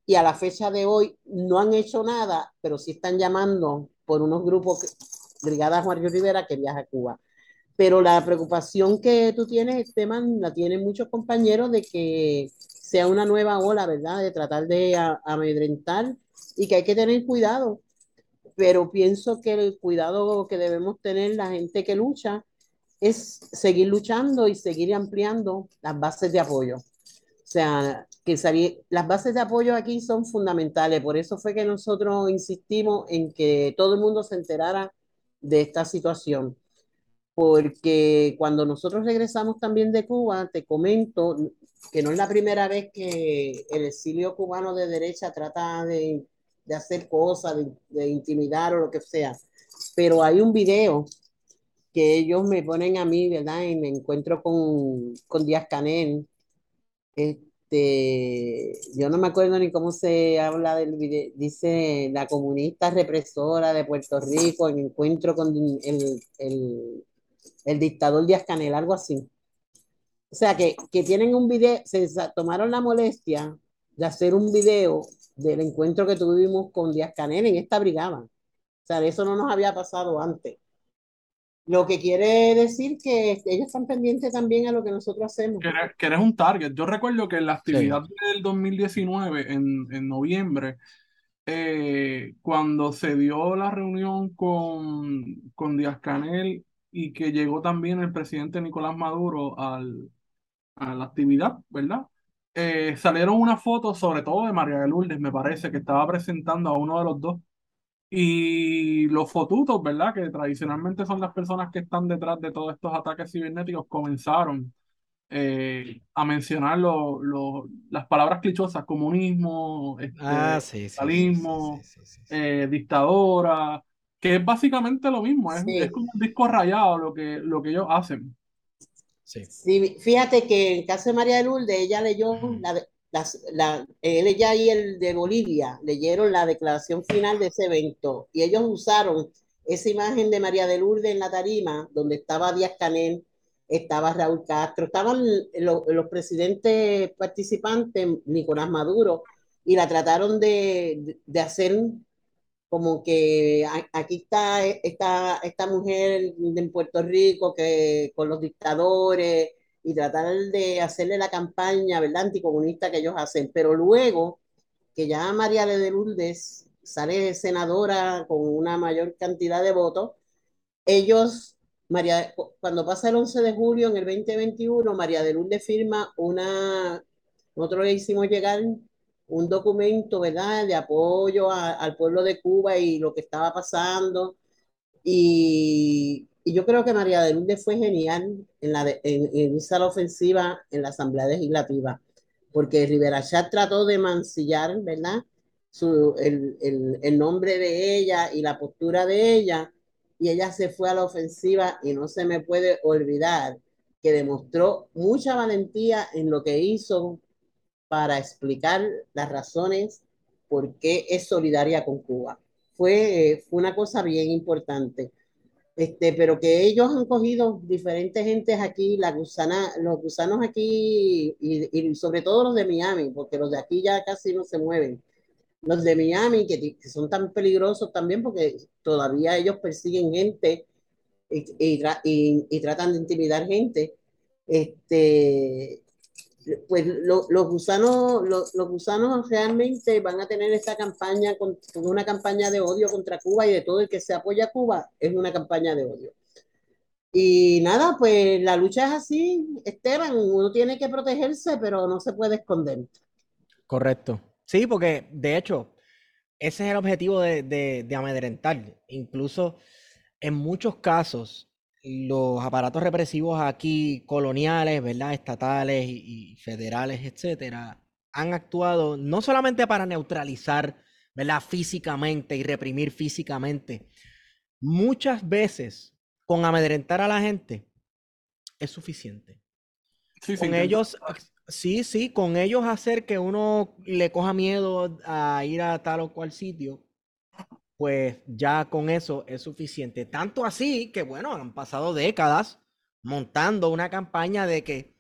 Speaker 3: y a la fecha de hoy no han hecho nada, pero sí están llamando por unos grupos, Brigada Mario Rivera, que viaja a Cuba pero la preocupación que tú tienes, Esteban, la tienen muchos compañeros de que sea una nueva ola, ¿verdad? De tratar de amedrentar y que hay que tener cuidado. Pero pienso que el cuidado que debemos tener la gente que lucha es seguir luchando y seguir ampliando las bases de apoyo. O sea, que las bases de apoyo aquí son fundamentales. Por eso fue que nosotros insistimos en que todo el mundo se enterara de esta situación porque cuando nosotros regresamos también de Cuba, te comento que no es la primera vez que el exilio cubano de derecha trata de, de hacer cosas, de, intimidar o lo que sea, pero hay un video que ellos me ponen a mí, ¿verdad? Y me encuentro con, con Díaz Canel. Este, yo no me acuerdo ni cómo se habla del video, dice la comunista represora de Puerto Rico, en encuentro con el, el el dictador Díaz Canel, algo así. O sea, que, que tienen un video, se tomaron la molestia de hacer un video del encuentro que tuvimos con Díaz Canel en esta brigada. O sea, eso no nos había pasado antes. Lo que quiere decir que ellos están pendientes también a lo que nosotros hacemos.
Speaker 1: Que eres, un target. Yo recuerdo que en la actividad del 2019, en, en noviembre, eh, cuando se dio la reunión con, con Díaz Canel y que llegó también el presidente Nicolás Maduro al, a la actividad, ¿verdad? Eh, salieron unas fotos, sobre todo de María de Lourdes, me parece, que estaba presentando a uno de los dos. Y los fotutos, ¿verdad? Que tradicionalmente son las personas que están detrás de todos estos ataques cibernéticos, comenzaron eh, a mencionar lo- lo- las palabras clichosas, comunismo, este,
Speaker 2: Ah, sí, sí, sí,
Speaker 1: eh, dictadora, que es básicamente lo mismo, es,
Speaker 3: Sí.
Speaker 1: es como un disco rayado lo que, lo que ellos hacen.
Speaker 2: Sí.
Speaker 3: Sí, fíjate que en el caso de María de Lourdes, ella leyó la, la- él ella y el de Bolivia leyeron la declaración final de ese evento y ellos usaron esa imagen de María de Lourdes en la tarima, donde estaba Díaz Canel, estaba Raúl Castro, estaban lo- los presidentes participantes, Nicolás Maduro, y la trataron de- de hacer como que aquí está esta, esta mujer en Puerto Rico que con los dictadores y tratar de hacerle la campaña, ¿verdad? Anticomunista que ellos hacen. Pero luego que ya María de Lourdes sale senadora con una mayor cantidad de votos, ellos, María, cuando pasa el 11 de julio en el 2021, María de Lourdes firma una, nosotros le hicimos llegar un documento, ¿verdad?, de apoyo al pueblo de Cuba y lo que estaba pasando. Y, yo creo que María de Lourdes fue genial en, la en, en irse a la ofensiva en la Asamblea Legislativa, porque Rivera Chat trató de mancillar, ¿verdad?, su, el, el, el nombre de ella y la postura de ella, y ella se fue a la ofensiva y no se me puede olvidar que demostró mucha valentía en lo que hizo para explicar las razones por qué es solidaria con Cuba. Fue, eh, fue una cosa bien importante. Este, pero que ellos han cogido diferentes gentes aquí, la gusana, los gusanos aquí, y, y sobre todo los de Miami, porque los de aquí ya casi no se mueven. Los de Miami, que, son tan peligrosos también, porque todavía ellos persiguen gente y, y, y tratan de intimidar gente. Este, pues lo, los gusanos lo, los gusanos realmente van a tener esta campaña con, con, una campaña de odio contra Cuba y de todo el que se apoya a Cuba es una campaña de odio. Y nada, pues la lucha es así, Esteban, uno tiene que protegerse, pero no se puede esconder.
Speaker 2: Correcto. Sí, porque de hecho, ese es el objetivo de, de, de amedrentar. Incluso en muchos casos, los aparatos represivos aquí, coloniales, ¿verdad? Estatales y, y, federales, etcétera, han actuado no solamente para neutralizar, ¿verdad? Físicamente y reprimir físicamente. Muchas veces, con amedrentar a la gente, es suficiente.
Speaker 1: Sí,
Speaker 2: con
Speaker 1: sí,
Speaker 2: ellos, sí, sí, con ellos hacer que uno le coja miedo a ir a tal o cual sitio, pues ya con eso es suficiente. Tanto así que, bueno, han pasado décadas montando una campaña de que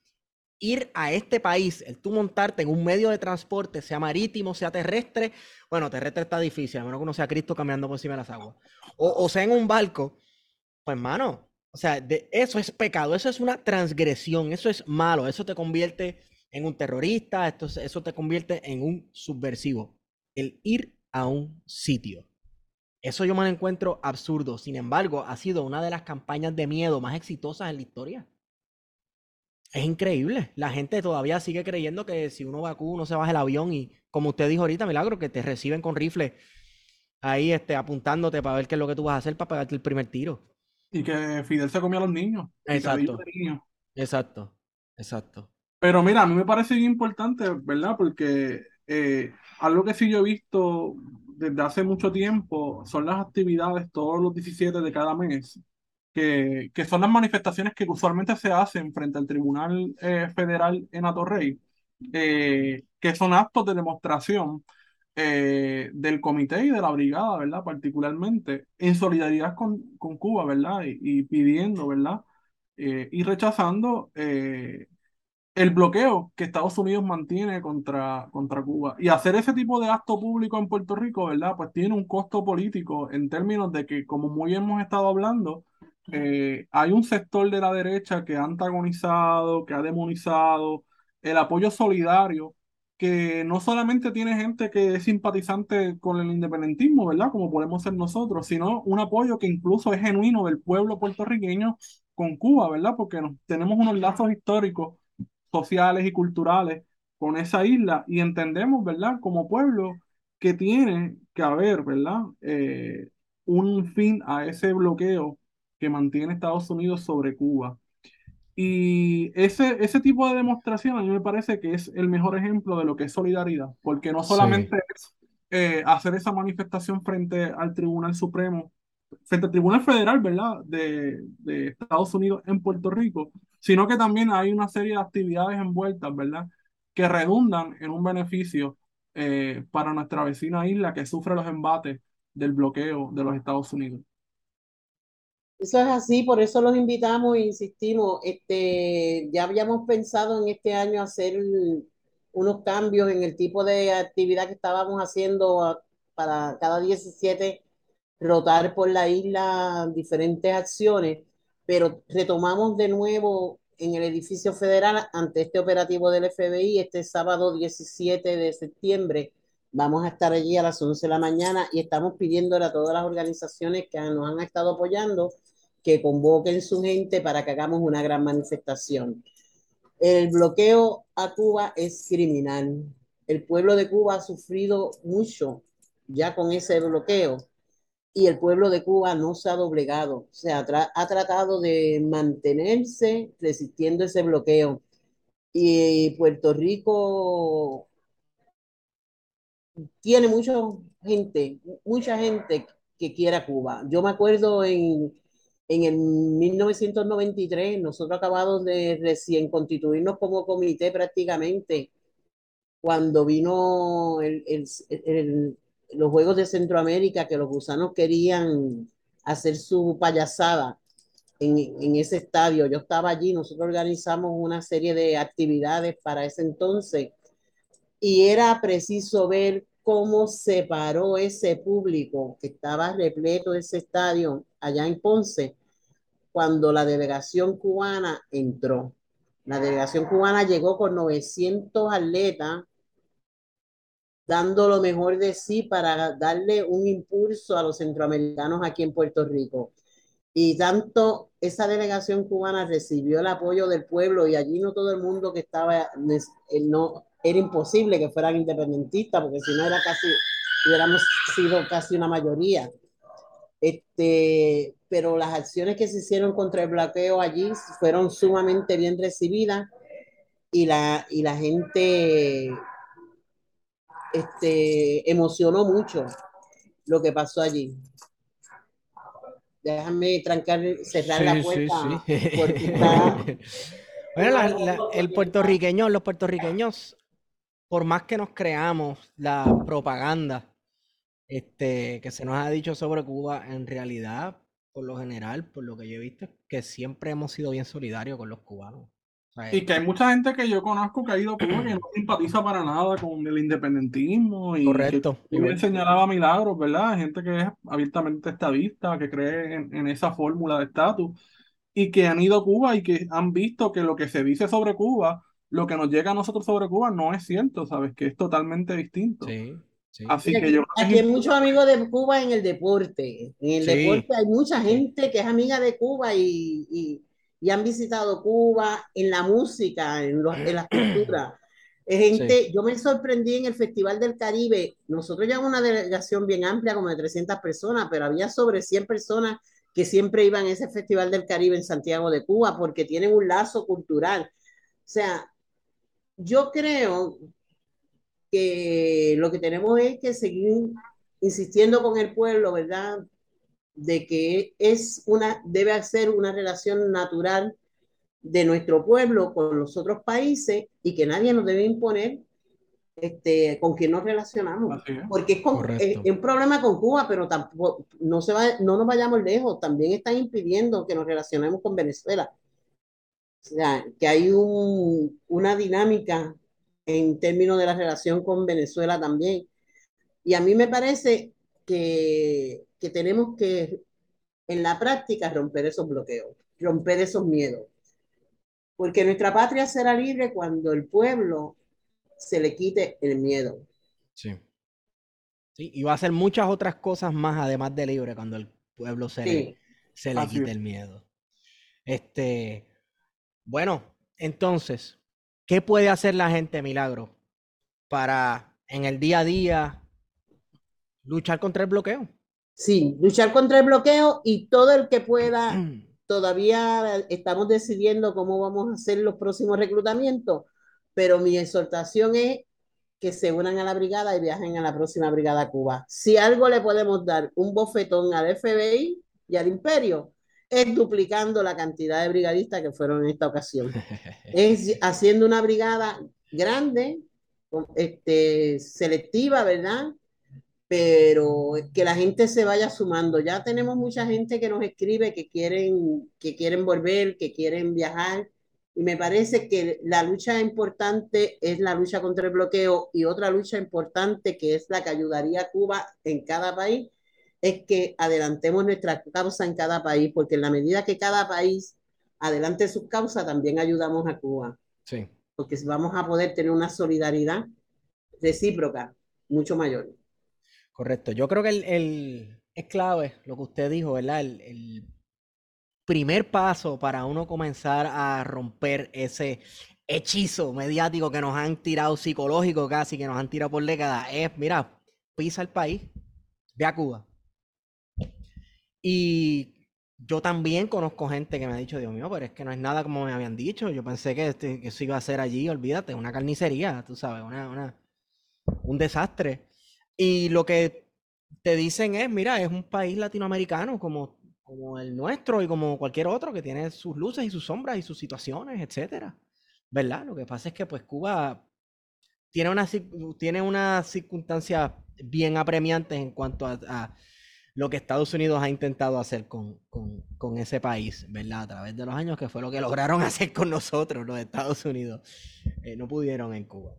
Speaker 2: ir a este país, el tú montarte en un medio de transporte, sea marítimo, sea terrestre, bueno, terrestre está difícil, a menos que uno sea Cristo caminando por encima de las aguas, o, o sea en un barco, pues, mano, o sea, de, eso es pecado, eso es una transgresión, eso es malo, eso te convierte en un terrorista, esto, eso te convierte en un subversivo. El ir a un sitio. Eso yo me lo encuentro absurdo. Sin embargo, ha sido una de las campañas de miedo más exitosas en la historia. Es increíble. La gente todavía sigue creyendo que si uno va a Cuba, uno se baja el avión y, como usted dijo ahorita, Milagro, que te reciben con rifle ahí este, apuntándote para ver qué es lo que tú vas a hacer para pegarte el primer tiro.
Speaker 1: Y que Fidel se comió a los niños.
Speaker 2: Exacto.
Speaker 1: Niños.
Speaker 2: Exacto. Exacto.
Speaker 1: Pero mira, a mí me parece bien importante, ¿verdad? Porque eh, algo que sí yo he visto desde hace mucho tiempo son las actividades todos los 17 de cada mes, que, que son las manifestaciones que usualmente se hacen frente al Tribunal eh, Federal en Atorrey, eh, que son actos de demostración eh, del comité y de la brigada, ¿verdad? Particularmente en solidaridad con, con Cuba, ¿verdad? Y, y pidiendo, ¿verdad? Eh, y rechazando eh, el bloqueo que Estados Unidos mantiene contra, contra Cuba. Y hacer ese tipo de acto público en Puerto Rico, ¿verdad? Pues tiene un costo político en términos de que, como muy hemos estado hablando, eh, hay un sector de la derecha que ha antagonizado, que ha demonizado el apoyo solidario que no solamente tiene gente que es simpatizante con el independentismo, ¿verdad? Como podemos ser nosotros, sino un apoyo que incluso es genuino del pueblo puertorriqueño con Cuba, ¿verdad? Porque tenemos unos lazos históricos, sociales y culturales con esa isla y entendemos, ¿verdad? Como pueblo que tiene que haber, ¿verdad? Eh, un fin a ese bloqueo que mantiene Estados Unidos sobre Cuba. Y ese, ese tipo de demostración a mí me parece que es el mejor ejemplo de lo que es solidaridad, porque no solamente es eh, hacer esa manifestación frente al Tribunal Supremo, frente al Tribunal Federal, ¿verdad?, de, de Estados Unidos en Puerto Rico, sino que también hay una serie de actividades envueltas, ¿verdad?, que redundan en un beneficio eh, para nuestra vecina isla que sufre los embates del bloqueo de los Estados Unidos.
Speaker 3: Eso es así, por eso los invitamos e insistimos. Este, ya habíamos pensado en este año hacer unos cambios en el tipo de actividad que estábamos haciendo para cada 17 rotar por la isla diferentes acciones, pero retomamos de nuevo en el edificio federal ante este operativo del FBI este sábado 17 de septiembre Vamos a estar allí a las 11 de la mañana y estamos pidiéndole a todas las organizaciones que nos han estado apoyando que convoquen su gente para que hagamos una gran manifestación. El bloqueo a Cuba es criminal. El pueblo de Cuba ha sufrido mucho ya con ese bloqueo y el pueblo de Cuba no se ha doblegado, o sea, ha tratado de mantenerse resistiendo ese bloqueo. Y Puerto Rico tiene mucha gente, mucha gente que quiere a Cuba. Yo me acuerdo en, en el 1993, nosotros acabamos de recién constituirnos como comité prácticamente, cuando vino los Juegos de Centroamérica, que los gusanos querían hacer su payasada en, en ese estadio. Yo estaba allí, nosotros organizamos una serie de actividades para ese entonces y era preciso ver cómo se paró ese público que estaba repleto de ese estadio allá en Ponce cuando la delegación cubana entró. La delegación cubana llegó con 900 atletas dando lo mejor de sí para darle un impulso a los centroamericanos aquí en Puerto Rico. Y tanto esa delegación cubana recibió el apoyo del pueblo y allí no todo el mundo que estaba, no, era imposible que fueran independentistas, porque si no era casi, hubiéramos sido casi una mayoría. Este, pero las acciones que se hicieron contra el bloqueo allí fueron sumamente bien recibidas y la, y la gente este, emocionó mucho lo que pasó allí. Déjame trancar, cerrar la puerta.
Speaker 2: bueno, el puertorriqueño, los puertorriqueños por más que nos creamos la propaganda este, que se nos ha dicho sobre Cuba, en realidad, por lo general, por lo que yo he visto, que siempre hemos sido bien solidarios con los cubanos.
Speaker 1: Y que hay mucha gente que yo conozco que ha ido a Cuba que no simpatiza para nada con el independentismo. Y
Speaker 2: correcto.
Speaker 1: Y me señalaba milagros, ¿verdad? Gente que es abiertamente estadista, que cree en, en esa fórmula de estatus y que han ido a Cuba y que han visto que lo que se dice sobre Cuba lo que nos llega a nosotros sobre Cuba no es cierto, ¿sabes? Que es totalmente distinto.
Speaker 2: Sí. Sí.
Speaker 1: Así que yo
Speaker 3: aquí hay muchos amigos de Cuba en el deporte. En el deporte hay mucha gente que es amiga de Cuba y, y, y han visitado Cuba en la música, en, los, en la cultura. Gente, yo me sorprendí en el Festival del Caribe. Nosotros llevamos una delegación bien amplia, como de 300 personas, pero había sobre 100 personas que siempre iban a ese Festival del Caribe en Santiago de Cuba porque tienen un lazo cultural. O sea, yo creo que lo que tenemos es que seguir insistiendo con el pueblo, ¿verdad? De que es una, debe ser una relación natural de nuestro pueblo con los otros países y que nadie nos debe imponer este, con quién nos relacionamos. Porque es, un problema con Cuba, pero tampoco, no, se va, no nos vayamos lejos, también están impidiendo que nos relacionemos con Venezuela sea, que hay un, una dinámica en términos de la relación con Venezuela también. Y a mí me parece que, que tenemos que, en la práctica, romper esos bloqueos, romper esos miedos. Porque nuestra patria será libre cuando el pueblo se le quite el miedo.
Speaker 2: Sí. Sí, y va a hacer muchas otras cosas más además de libre cuando el pueblo se le, se le quite el miedo. Este, bueno, entonces, ¿qué puede hacer la gente, Milagro, para en el día a día luchar contra el bloqueo?
Speaker 3: Sí, luchar contra el bloqueo y todo el que pueda. Todavía estamos decidiendo cómo vamos a hacer los próximos reclutamientos, pero mi exhortación es que se unan a la brigada y viajen a la próxima brigada Cuba. Si algo le podemos dar un bofetón al FBI y al imperio, es duplicando la cantidad de brigadistas que fueron en esta ocasión. es haciendo una brigada grande, este, selectiva, ¿verdad? Pero que la gente se vaya sumando. Ya tenemos mucha gente que nos escribe que quieren, que quieren volver, que quieren viajar. Y me parece que la lucha importante es la lucha contra el bloqueo y otra lucha importante que es la que ayudaría a Cuba en cada país es que adelantemos nuestra causa en cada país, porque en la medida que cada país adelante sus causas, también ayudamos a Cuba.
Speaker 2: Sí.
Speaker 3: Porque vamos a poder tener una solidaridad recíproca mucho mayor.
Speaker 2: Correcto. Yo creo que el, es clave lo que usted dijo, ¿verdad? El, el, primer paso para uno comenzar a romper ese hechizo mediático que nos han tirado psicológico casi, que nos han tirado por décadas, es, mira, pisa el país, ve a Cuba. Y yo también conozco gente que me ha dicho, Dios mío, pero es que no es nada como me habían dicho. Yo pensé que, este, que eso iba a ser allí, olvídate, una carnicería, tú sabes, una, una, un desastre. Y lo que te dicen es, mira, es un país latinoamericano como, como el nuestro y como cualquier otro que tiene sus luces y sus sombras y sus situaciones, etcétera. ¿Verdad? Lo que pasa es que pues Cuba tiene una, tiene una circunstancia bien apremiante en cuanto a lo que Estados Unidos ha intentado hacer con, con, ese país, ¿verdad? A través de los años, que fue lo que lograron hacer con nosotros, los Estados Unidos. Eh, no pudieron en Cuba.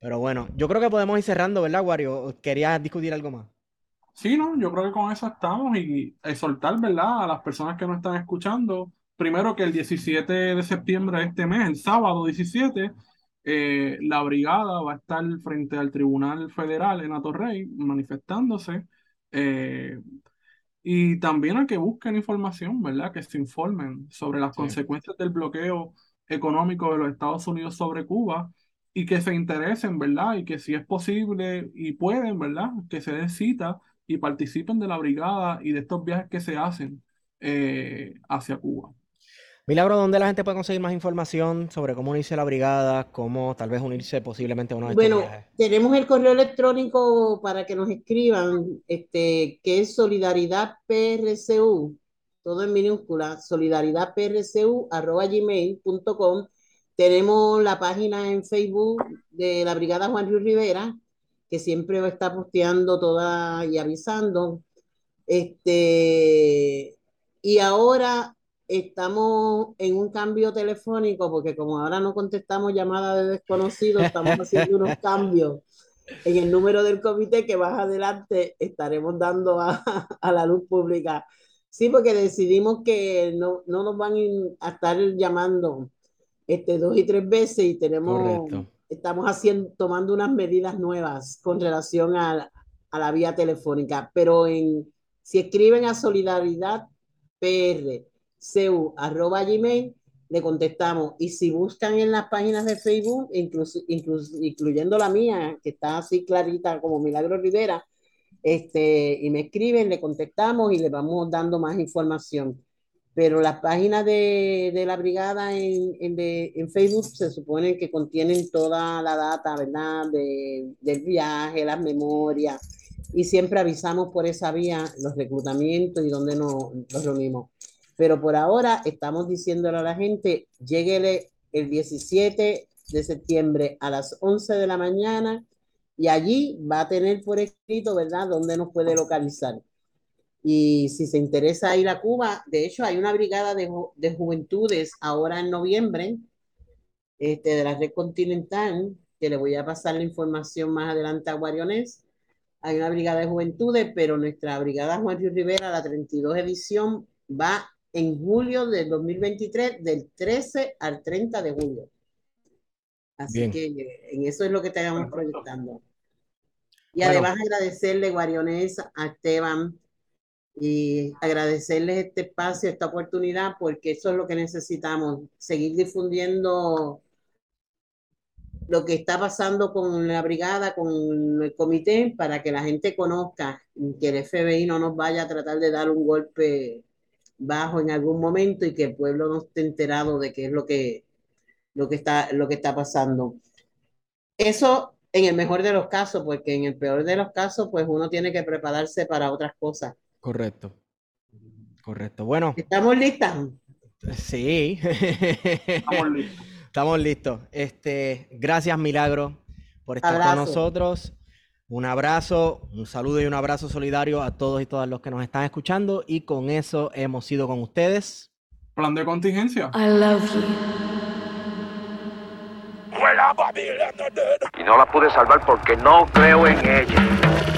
Speaker 2: Pero bueno, yo creo que podemos ir cerrando, ¿verdad, Wario? ¿Querías discutir algo más?
Speaker 1: Sí, no, yo creo que con eso estamos y exhortar, ¿verdad? A las personas que nos están escuchando, primero que el 17 de septiembre de este mes, el sábado 17, eh, la brigada va a estar frente al Tribunal Federal en Atorrey manifestándose eh, y también a que busquen información, ¿verdad? Que se informen sobre las consecuencias del bloqueo económico de los Estados Unidos sobre Cuba y que se interesen, ¿verdad? Y que si es posible y pueden, ¿verdad? Que se den cita y participen de la brigada y de estos viajes que se hacen eh, hacia Cuba.
Speaker 2: Milagro, ¿dónde la gente puede conseguir más información sobre cómo unirse a la brigada, cómo tal vez unirse posiblemente a uno de
Speaker 3: estos Bueno, tenemos el correo electrónico para que nos escriban, este, que es solidaridad PRCU, todo en minúscula, solidaridadprcu arroba gmail.com. Tenemos la página en Facebook de la Brigada Juan Luis Rivera, que siempre está posteando toda y avisando. Este, y ahora estamos en un cambio telefónico porque como ahora no contestamos llamadas de desconocidos, estamos haciendo unos cambios en el número del comité que más adelante estaremos dando a, la luz pública. Sí, porque decidimos que no, no nos van a estar llamando este, dos y tres veces y tenemos, estamos haciendo, tomando unas medidas nuevas con relación a, a la vía telefónica. Pero en, si escriben a Solidaridad PR cu arroba gmail, le contestamos. Y si buscan en las páginas de Facebook, incluso, incluyendo la mía, que está así clarita como Milagro Rivera, este, y me escriben, le contestamos y le vamos dando más información. Pero las páginas de, de la brigada en, en, de, en, Facebook se supone que contienen toda la data, ¿verdad? De, del viaje, las memorias. Y siempre avisamos por esa vía los reclutamientos y dónde nos, nos reunimos. Pero por ahora estamos diciéndole a la gente, lléguele el 17 de septiembre a las 11 de la mañana y allí va a tener por escrito, ¿verdad?, dónde nos puede localizar. Y si se interesa ir a Cuba, de hecho hay una brigada de, de juventudes ahora en noviembre este, de la red continental, que le voy a pasar la información más adelante a Guarionés. Hay una brigada de juventudes, pero nuestra brigada Juan Luis Rivera, la 32 edición, va en julio del 2023, del 13 al 30 de julio. Así que en eso es lo que estamos proyectando. Y además agradecerle, Guarionés, a Esteban, y agradecerles este espacio, esta oportunidad, porque eso es lo que necesitamos, seguir difundiendo lo que está pasando con la brigada, con el comité, para que la gente conozca que el FBI no nos vaya a tratar de dar un golpe bajo en algún momento y que el pueblo no esté enterado de qué es lo que, lo que, está, lo que está pasando. Eso en el mejor de los casos, porque en el peor de los casos, pues uno tiene que prepararse para otras cosas.
Speaker 2: Correcto. Correcto. Bueno.
Speaker 3: ¿Estamos listas?
Speaker 2: Sí. Estamos listos. Estamos listos. Este, gracias, Milagro, por estar con nosotros. Un abrazo, un saludo y un abrazo solidario a todos y todas los que nos están escuchando. Y con eso hemos ido con ustedes.
Speaker 1: Plan de contingencia.
Speaker 4: I love you.
Speaker 5: Y no la pude salvar porque no creo en ella.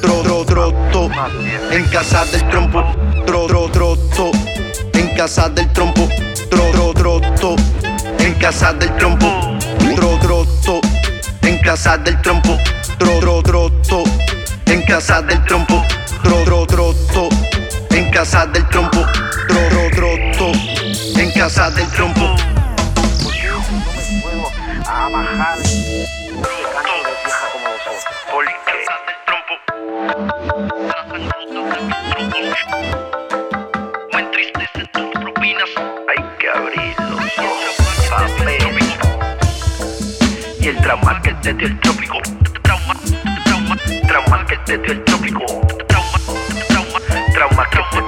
Speaker 6: tro, tro, troto, en casa del trompo, tro, tro, troto, en casa del trompo, tro, tro, troto, en casa del trompo, tro, troto, en casa del trompo, tro, tro, troto, en casa del trompo, tro, tro, troto, en casa del trompo, tro, tro, troto, en casa del trompo. a bajar. Trauma que te dio el trópico. Trauma, trauma, trauma que te dio el trópico. Trauma, trauma, trauma que te dio el trópico.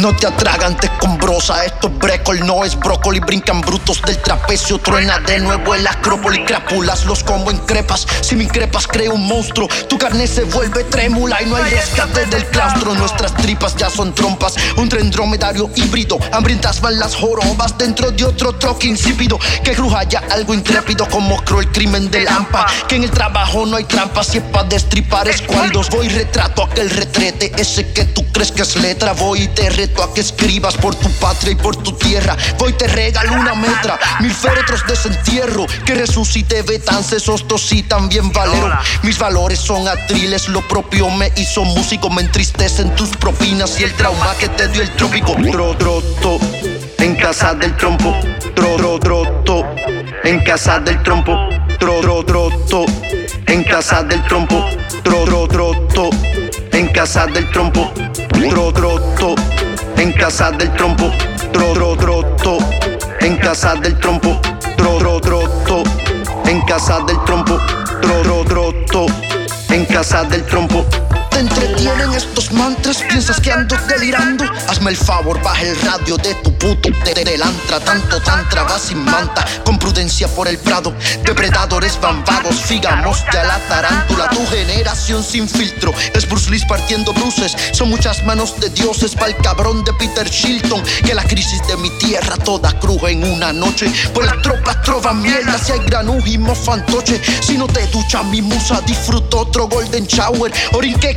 Speaker 6: No te atragantes con brosa, esto es brécol, no es brócoli. Brincan brutos del trapecio, truena de nuevo el acrópoli. Crápulas los como en crepas, si me increpas creo un monstruo. Tu carne se vuelve trémula y no hay rescate del claustro. Nuestras tripas ya son trompas, un tren dromedario híbrido. Hambrientas van las jorobas dentro de otro troque insípido. Que cruja ya algo intrépido como creo el crimen de Lampa. Que en el trabajo no hay trampas, si es pa' destripar escualdos. Voy retrato aquel retrete, ese que tú crees que es letra. Voy y te a que escribas por tu patria y por tu tierra. Voy te regalo una metra, mil féretros de desentierro. Que resucite betances, hostos y también valero. Mis valores son atriles, lo propio me hizo músico. Me entristecen tus propinas y el trauma que te dio el trópico. Tro, troto, en casa del trompo. Tro, tro, troto, en casa del trompo. Tro, tro, troto, en casa del trompo. Tro, tro, troto, en casa del trompo. Tro, troto en casa del trompo, tro, tro, troto, en casa del trompo, tro, tro, troto, en casa del trompo, tro, tro, troto, en casa del trompo. Te entretienen estos mantras, piensas que ando delirando. Hazme el favor, baja el radio de tu puto delantra. Tanto tantra va sin manta, con prudencia por el prado. Depredadores bambados, figamos ya la tarántula. Tu generación sin filtro es Bruce Lee partiendo bruces. Son muchas manos de dioses para el cabrón de Peter Shilton. Que la crisis de mi tierra toda cruja en una noche. Pues las tropas trovan mierda si hay granujimo fantoche. Si no te ducha mi musa, disfruto otro golden shower. Orinque